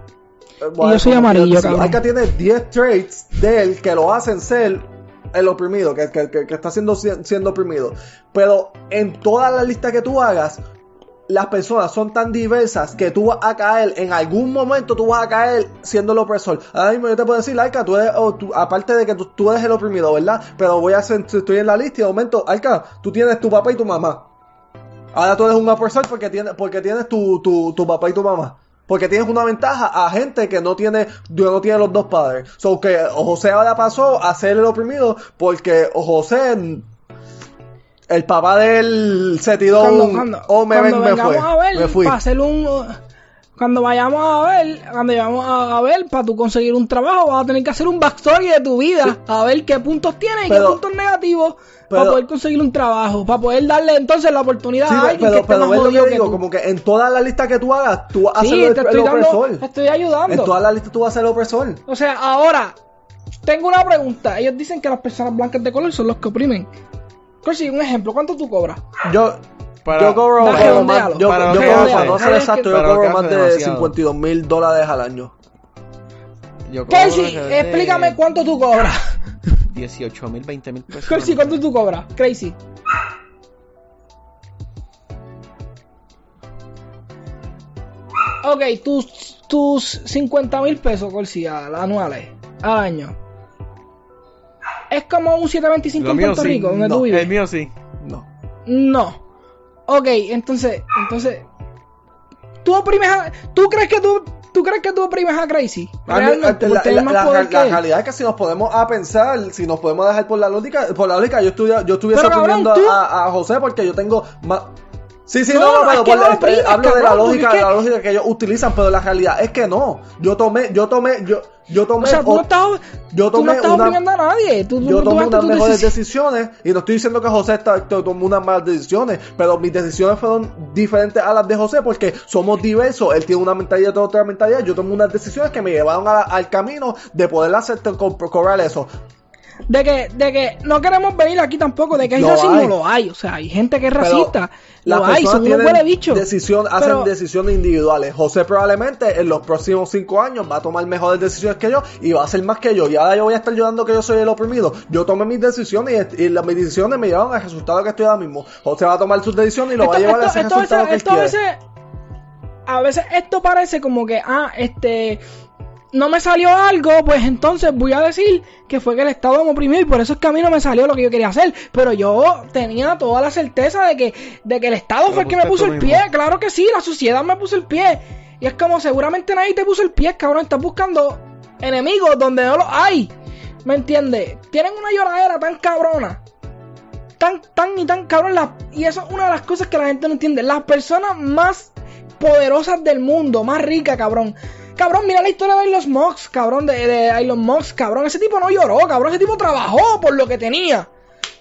eh, Y yo soy amarillo, cabrón. Arca tiene 10 traits de él que lo hacen ser el oprimido, que, que- que- que está siendo, siendo oprimido. Pero en toda la lista que tú hagas, las personas son tan diversas que tú vas a caer, en algún momento tú vas a caer siendo el opresor. Ahora mismo yo te puedo decir, Arca, tú eres, o tú- aparte de que tú, tú eres el oprimido, ¿verdad? Pero voy a hacer, estoy en la lista y de momento, Arca, tú tienes tu papá y tu mamá. Ahora tú eres un opresor porque tienes, porque tienes tu, tu, tu papá y tu mamá. Porque tienes una ventaja a gente que no tiene, no tiene los dos padres. So que José ahora pasó a ser el oprimido porque José, el papá de él se tiró Cuando, un, cuando, oh me, cuando ven- me fue, a ver, me fui. para hacer un, Cuando vayamos a ver, cuando vayamos a, ver, para tú conseguir un trabajo, vas a tener que hacer un backstory de tu vida, a ver qué puntos tienes y qué puntos negativos pero- para poder conseguir un trabajo, para poder darle entonces la oportunidad Sí, a alguien que pero, esté pero más lo que que digo, tú. como que en todas las listas que tú hagas, tú a Sí, el, te el estoy, dando, opresor. te estoy ayudando. En todas las listas tú vas a ser el opresor. O sea, ahora, tengo una pregunta. Ellos dicen que las personas blancas de color son los que oprimen. Corsi, un ejemplo, ¿cuánto tú cobras? Yo, Para- yo cobro, redondealo. más, yo, Para yo cobro, para no ser exacto, yo para cobro más de demasiado. 52 mil dólares al año. Corsi, de explícame cuánto tú cobras. 18 mil, 20 mil pesos. Corsi, ¿cuánto tú cobras? Crazy. Ok, tus, tus 50 mil pesos, Corsi, al- anuales, al año. Es como un 725 Lo en Puerto sí, Rico, donde no, tú vives. El mío sí. No. No. Ok, entonces, entonces, tú oprimes a, tú crees que tú, tú crees que tú oprimes a Crazy. Realmente, la, por la- que realidad es que si nos podemos a pensar, si nos podemos dejar por la lógica, por la lógica, yo, estudia- yo estuviese Pero, cabrón, a, a José porque yo tengo más. Sí, sí, No, no, pero por no oprimes, hablo de la lógica, es la lógica que ellos utilizan, pero la realidad es que no. Yo tomé, yo tomé, yo, yo tomé, O sea, tú no estás, yo tú no tomé estás una- oprimiendo a nadie. Tú, yo tomé unas mejores decisiones. decisiones y no estoy diciendo que José está, to- tomó unas malas decisiones, pero mis decisiones fueron diferentes a las de José porque somos diversos. Él tiene una mentalidad, yo tengo otra mentalidad. Yo tomé unas decisiones que me llevaron a- al camino de poder hacer co- cobrar eso. De que, de que no queremos venir aquí tampoco, de que hay racismo, hay. lo hay. O sea, hay gente que es Pero racista. Las personas tienen huele decisión, hacen Pero- decisiones individuales. José probablemente en los próximos cinco años va a tomar mejores decisiones que yo y va a hacer más que yo. Y ahora yo voy a estar llorando que yo soy el oprimido. Yo tomé mis decisiones y, y las, mis decisiones me llevaron al resultado que estoy ahora mismo. José va a tomar sus decisiones y lo va a Esto- llevar a esto- ese a resultado veces- que él quiere. a veces esto parece como que, ah, este, no me salió algo, pues entonces voy a decir que fue que el Estado me oprimió y por eso es que a mí no me salió lo que yo quería hacer. Pero yo tenía toda la certeza de que, de que el Estado fue el que me puso el mismo. pie. Claro que sí, la sociedad me puso el pie. Y es como seguramente nadie te puso el pie, cabrón. Estás buscando enemigos donde no los hay. ¿Me entiendes? Tienen una lloradera tan cabrona tan, tan y tan cabrón. la- y eso es una de las cosas que la gente no entiende. Las personas más poderosas del mundo, más ricas, cabrón. Cabrón, mira la historia de Elon Musk, cabrón, de, de Elon Musk, cabrón. Ese tipo no lloró, cabrón. Ese tipo trabajó por lo que tenía.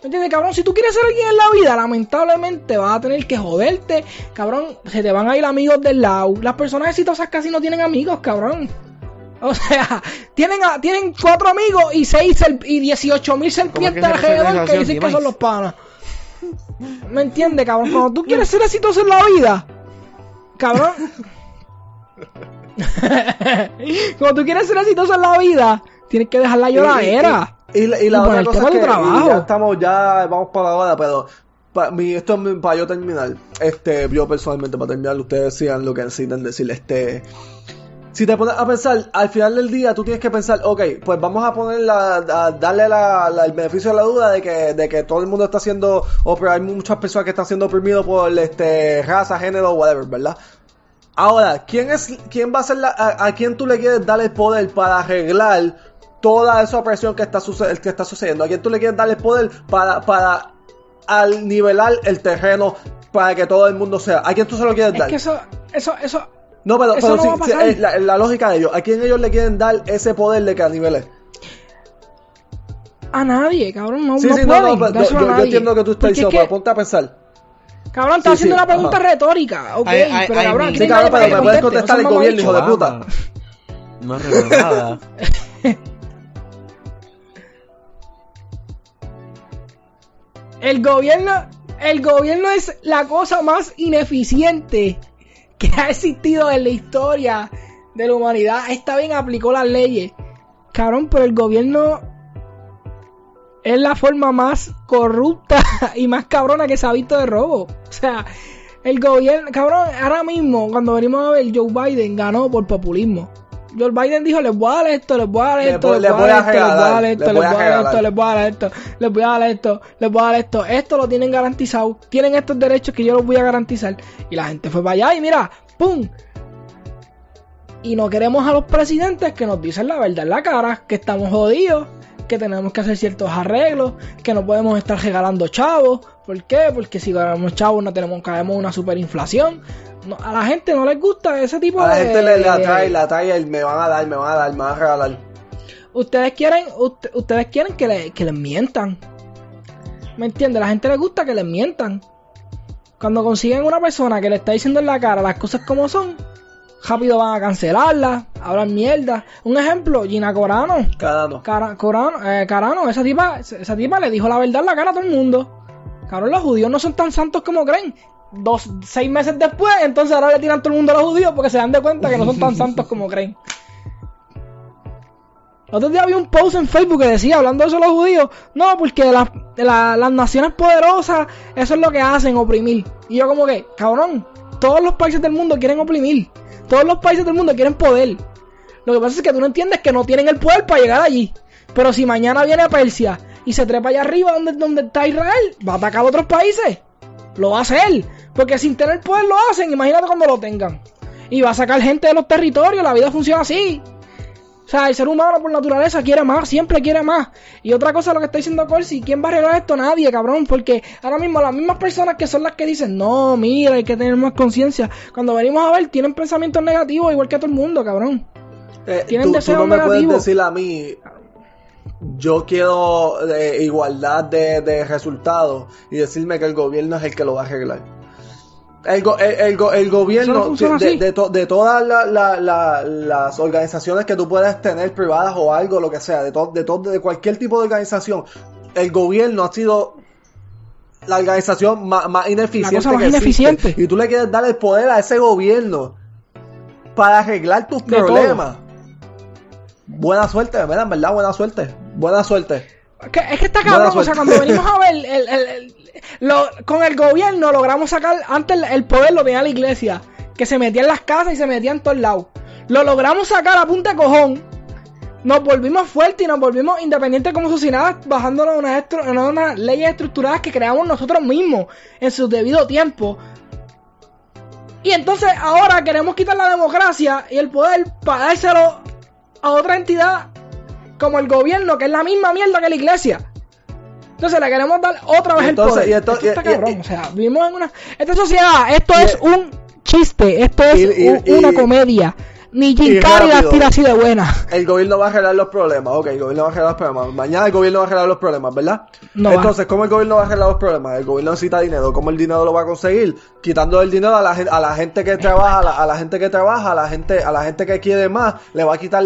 ¿Me entiendes, cabrón? Si tú quieres ser alguien en la vida, lamentablemente vas a tener que joderte, cabrón. Se te van a ir amigos del lado. Las personas exitosas casi no tienen amigos, cabrón. O sea, tienen, a- tienen cuatro amigos y seis y 18 mil serpientes se alrededor que dicen que son los panas. ¿Me entiendes, cabrón? Cuando tú quieres ser exitoso en la vida, cabrón. Cuando tú quieres ser exitoso en la vida, tienes que dejar la lloradera. Y, y- y la, y la Y otra cosa para es que trabajo. ya estamos, ya vamos para la hora, pero pa- mi, esto es para yo terminar. Este, yo personalmente para terminar, ustedes decían lo que necesitan decir. Este, si te pones a pensar, al final del día tú tienes que pensar, ok, pues vamos a poner la, a darle la, la- el beneficio de la duda de que, de que todo el mundo está siendo, o hay muchas personas que están siendo oprimidos por este raza, género, whatever, ¿verdad? Ahora, ¿quién es, quién va a ser la, a, a quién tú le quieres dar el poder para arreglar toda esa opresión que está, que está sucediendo? ¿A quién tú le quieres dar el poder para, para al nivelar el terreno para que todo el mundo sea? ¿A quién tú se lo quieres Es dar? que eso, eso, eso, no, pero, eso pero no sí, va a sí, pasar. la, la lógica de ellos, ¿a quién ellos le quieren dar ese poder de que a niveles? a nadie, cabrón, no, Sí, no sí, no, pueden no, pero yo, yo- entiendo que tú estás diciendo, pero ponte a pensar. Cabrón, estás Sí, haciendo sí, una pregunta ajá. retórica. Ok, Ay, ay, pero ay, cabrón, aquí Sí, no para puedes contestar el gobierno, hijo de puta. No arregló nada. El gobierno, el gobierno es la cosa más ineficiente que ha existido en la historia de la humanidad. Está bien, aplicó las leyes. Cabrón, pero el gobierno es la forma más corrupta y más cabrona que se ha visto de robo. O sea, el gobierno, cabrón, ahora mismo, cuando venimos a ver, Joe Biden ganó por populismo. Joe Biden dijo, les voy a dar esto, les voy a dar esto, les le voy a dar esto, les voy a dar esto, les voy a dar esto, les voy a dar esto, les voy a dar esto. Esto lo tienen garantizado, tienen estos derechos que yo los voy a garantizar. Y la gente fue para allá y mira, ¡pum! Y no queremos a los presidentes que nos dicen la verdad en la cara, que estamos jodidos, que tenemos que hacer ciertos arreglos, que no podemos estar regalando chavos, ¿Por qué? Porque si ganamos chavos no tenemos, caemos una superinflación. No, a la gente no les gusta ese tipo A la de... gente le, le atrae, le atrae el me van a dar, me van a dar, me van a regalar. Ustedes quieren, ut- ustedes quieren que, le- que les mientan. ¿Me entiendes? A la gente le gusta que les mientan. Cuando consiguen una persona que le está diciendo en la cara las cosas como son, rápido van a cancelarla, hablan mierda. Un ejemplo, Gina Corano. Cada Cara- Corano, eh, Carano, esa tipa, esa tipa le dijo la verdad en la cara a todo el mundo. Cabrón, los judíos no son tan santos como creen. Dos, seis meses después, entonces ahora le tiran todo el mundo a los judíos porque se dan de cuenta que no son tan santos como creen. El otro día había un post en Facebook que decía, hablando de eso los judíos, no, porque las, la- las naciones poderosas, eso es lo que hacen, oprimir. Y yo como que, cabrón, todos los países del mundo quieren oprimir. Todos los países del mundo quieren poder. Lo que pasa es que tú no entiendes que no tienen el poder para llegar allí. Pero si mañana viene Persia y se trepa allá arriba donde, donde está Israel, va a atacar a otros países. Lo va a hacer. Porque sin tener poder lo hacen. Imagínate cuando lo tengan. Y va a sacar gente de los territorios. La vida funciona así. O sea, el ser humano por naturaleza quiere más, siempre quiere más. Y otra cosa, lo que está diciendo Corsi, ¿quién va a arreglar esto? Nadie, cabrón. Porque ahora mismo las mismas personas que son las que dicen, no, mira, hay que tener más conciencia. Cuando venimos a ver, tienen pensamientos negativos igual que todo el mundo, cabrón. Eh, Tienen tú, tú deseos no me puedes negativos. decir a mí, yo quiero eh, igualdad de, de resultados y decirme que el gobierno es el que lo va a arreglar. El, go- el, el go- el gobierno, no de, de, to- de todas la- la- la- las organizaciones que tú puedas tener, privadas o algo, lo que sea, de, to- de, to- de cualquier tipo de organización, el gobierno ha sido la organización más, más ineficiente. La cosa más que existe. ineficiente. Y tú le quieres dar el poder a ese gobierno para arreglar tus problemas. Buena suerte, ¿verdad? Verdad, buena suerte. Buena suerte. Es que, es que está cabrón, o sea, cuando venimos a ver, el, el- el- con el gobierno logramos sacar, antes el, poder lo tenía la iglesia, que se metía en las casas y se metía en todos lados. Lo logramos sacar a punta de cojón, nos volvimos fuertes y nos volvimos independientes como sociedad, bajándonos unas- unas leyes estructuradas que creamos nosotros mismos en su debido tiempo. Y entonces ahora queremos quitar la democracia y el poder para dárselo a otra entidad como el gobierno, que es la misma mierda que la iglesia. Entonces le queremos dar otra vez entonces- el poder. y esto está y- cabrón. o sea, vivimos en una... Esta sociedad, esto es un chiste, esto es un- una comedia. Ni Jim Carrey rápido. tira así de buena. El gobierno va a arreglar los problemas. Ok, el gobierno va a arreglar los problemas. Mañana el gobierno va a arreglar los problemas, ¿verdad? No va. Entonces, ¿cómo el gobierno va a arreglar los problemas? El gobierno necesita dinero. ¿Cómo el dinero lo va a conseguir? Quitando el dinero a la, a la gente que trabaja, a la, a la gente que trabaja, a la gente, a la gente que quiere más, le va a quitar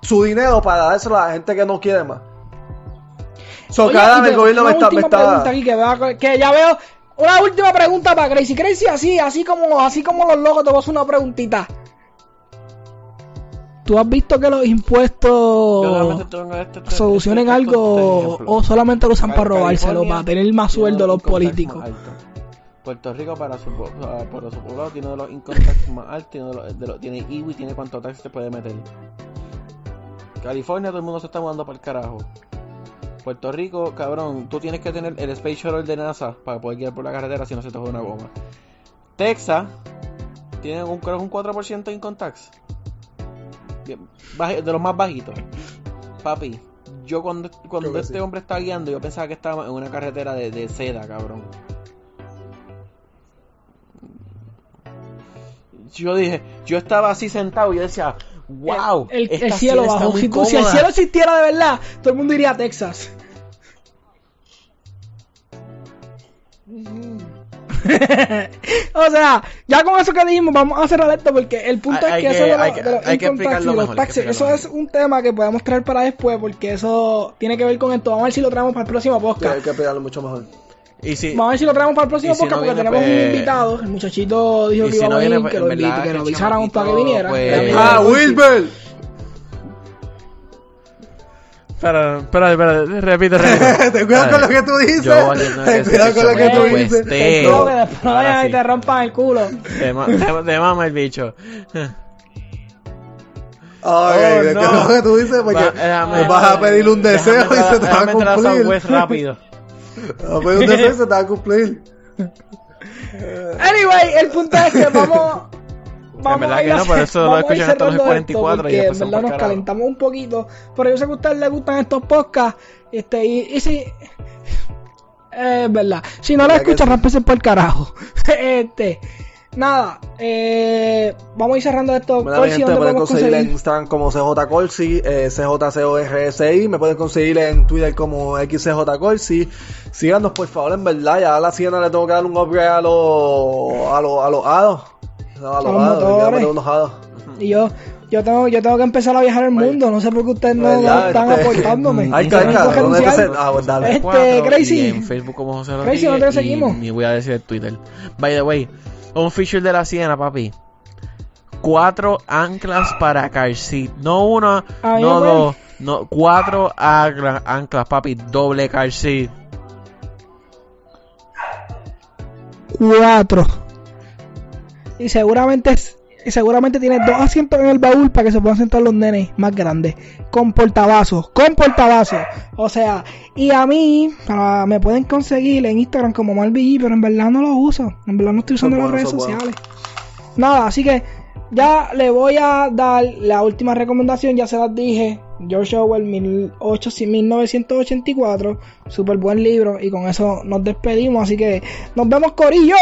su dinero para dárselo a la gente que no quiere más. So, Oye, cada vez el gobierno me está, me está- aquí que, que ya veo. Una última pregunta para Crazy. Crazy, así, así como, así como los locos, te voy a hacer una preguntita. ¿Tú has visto que los impuestos este- este- solucionen este- este algo o solamente lo usan para robárselo, para tener más sueldo los políticos? Puerto Rico para su, po- para su poblado tiene de los income tax más altos, tiene, de los, de los- tiene IWI, tiene cuánto tax te puede meter. California todo el mundo se está mudando para el carajo. Puerto Rico, cabrón, tú tienes que tener el Space Shuttle de NASA para poder guiar por la carretera si no se te jode una goma. Texas tiene un, creo un 4% de income tax. De los más bajitos. Papi, yo cuando, este sí. hombre estaba guiando, yo pensaba que estaba en una carretera de, de seda, cabrón. Yo dije, yo estaba así sentado y yo decía, wow, el, el- el esta cielo bajo. Si, tú- si el cómoda". cielo existiera de verdad, todo el mundo iría a Texas. o sea, ya con eso que dijimos, vamos a cerrar esto porque el punto Hay- es que, hay eso que- de, los- hay de los hay que income tax explicarlo y los mejor, hay que taxes, eso explicarlo es un tema que podemos traer para después porque eso tiene que ver con esto. Vamos a ver si lo traemos para el próximo Sí, podcast. hay que pegarlo mucho mejor. Y si, Vamos a ver si lo traemos para el próximo si podcast no porque viene, tenemos un pues- invitado. El muchachito dijo que si iba no a venir, viene, que lo, verdad, invite, que lo avisáramos para que viniera. pues- ¡Ah, de Corsi. Wilber! Espera, espera, espera, repite, repite. Ten cuidado con lo que tú dices. Yo, no- Ten cuidado con lo que tú dices. cuidado que después no vayan y te rompan el culo. Te, ma- te- te mama el bicho. Ay, Oh, de no. que lo que tú dices, porque Va- déjame- vas a pedir un deseo déjame y se te va a déjame entrar cumplir. Southwest rápido. Deseo y se te va a cumplir. Anyway, el punto es que vamos. Vamos verdad a ir que no, a- por eso lo escuchan hasta los cerrando 44 esto y en verdad nos calentamos un poquito. Pero yo sé que a ustedes les gustan estos podcasts. Este, y, y si. Es verdad. Si no la ¿Verdad que escuchas, rámpese por el carajo. este. Nada, eh, vamos a ir cerrando esto. Mi Corsi, gente, ¿dónde me pueden podemos conseguir en conseguir? Instagram como CJ Corsi, eh, CJCORSI, me pueden conseguir en Twitter como XCJ Corsi. Síganos por favor, en verdad, ya a la siena le tengo que dar un upgrade a los a los a los hados. No, a los los hados, unos hados. Y yo, yo tengo, yo tengo que empezar a viajar el mundo. No sé por qué ustedes no, están Este- aportándome. Ay, que ¿dónde te Ah, pues dale. Este, Crazy. y en Facebook como José Crazy. ¿dónde te y seguimos? Ni voy a decir el Twitter. By the way, un feature de la Siena, papi. Cuatro anclas para car seat. No una, no dos, no, cuatro anclas, anclas, papi. Doble car seat. Cuatro. Y seguramente es- y seguramente tiene dos asientos en el baúl para que se puedan sentar los nenes más grandes. Con portavasos, con portavasos. O sea, y a mí me pueden conseguir en Instagram como MalBG, pero en verdad no lo uso. En verdad no estoy usando las bueno, redes bueno. sociales. Nada, así que ya le voy a dar la última recomendación, ya se las dije. George Orwell 1800 1984, super buen libro y con eso nos despedimos, así que nos vemos Corillo.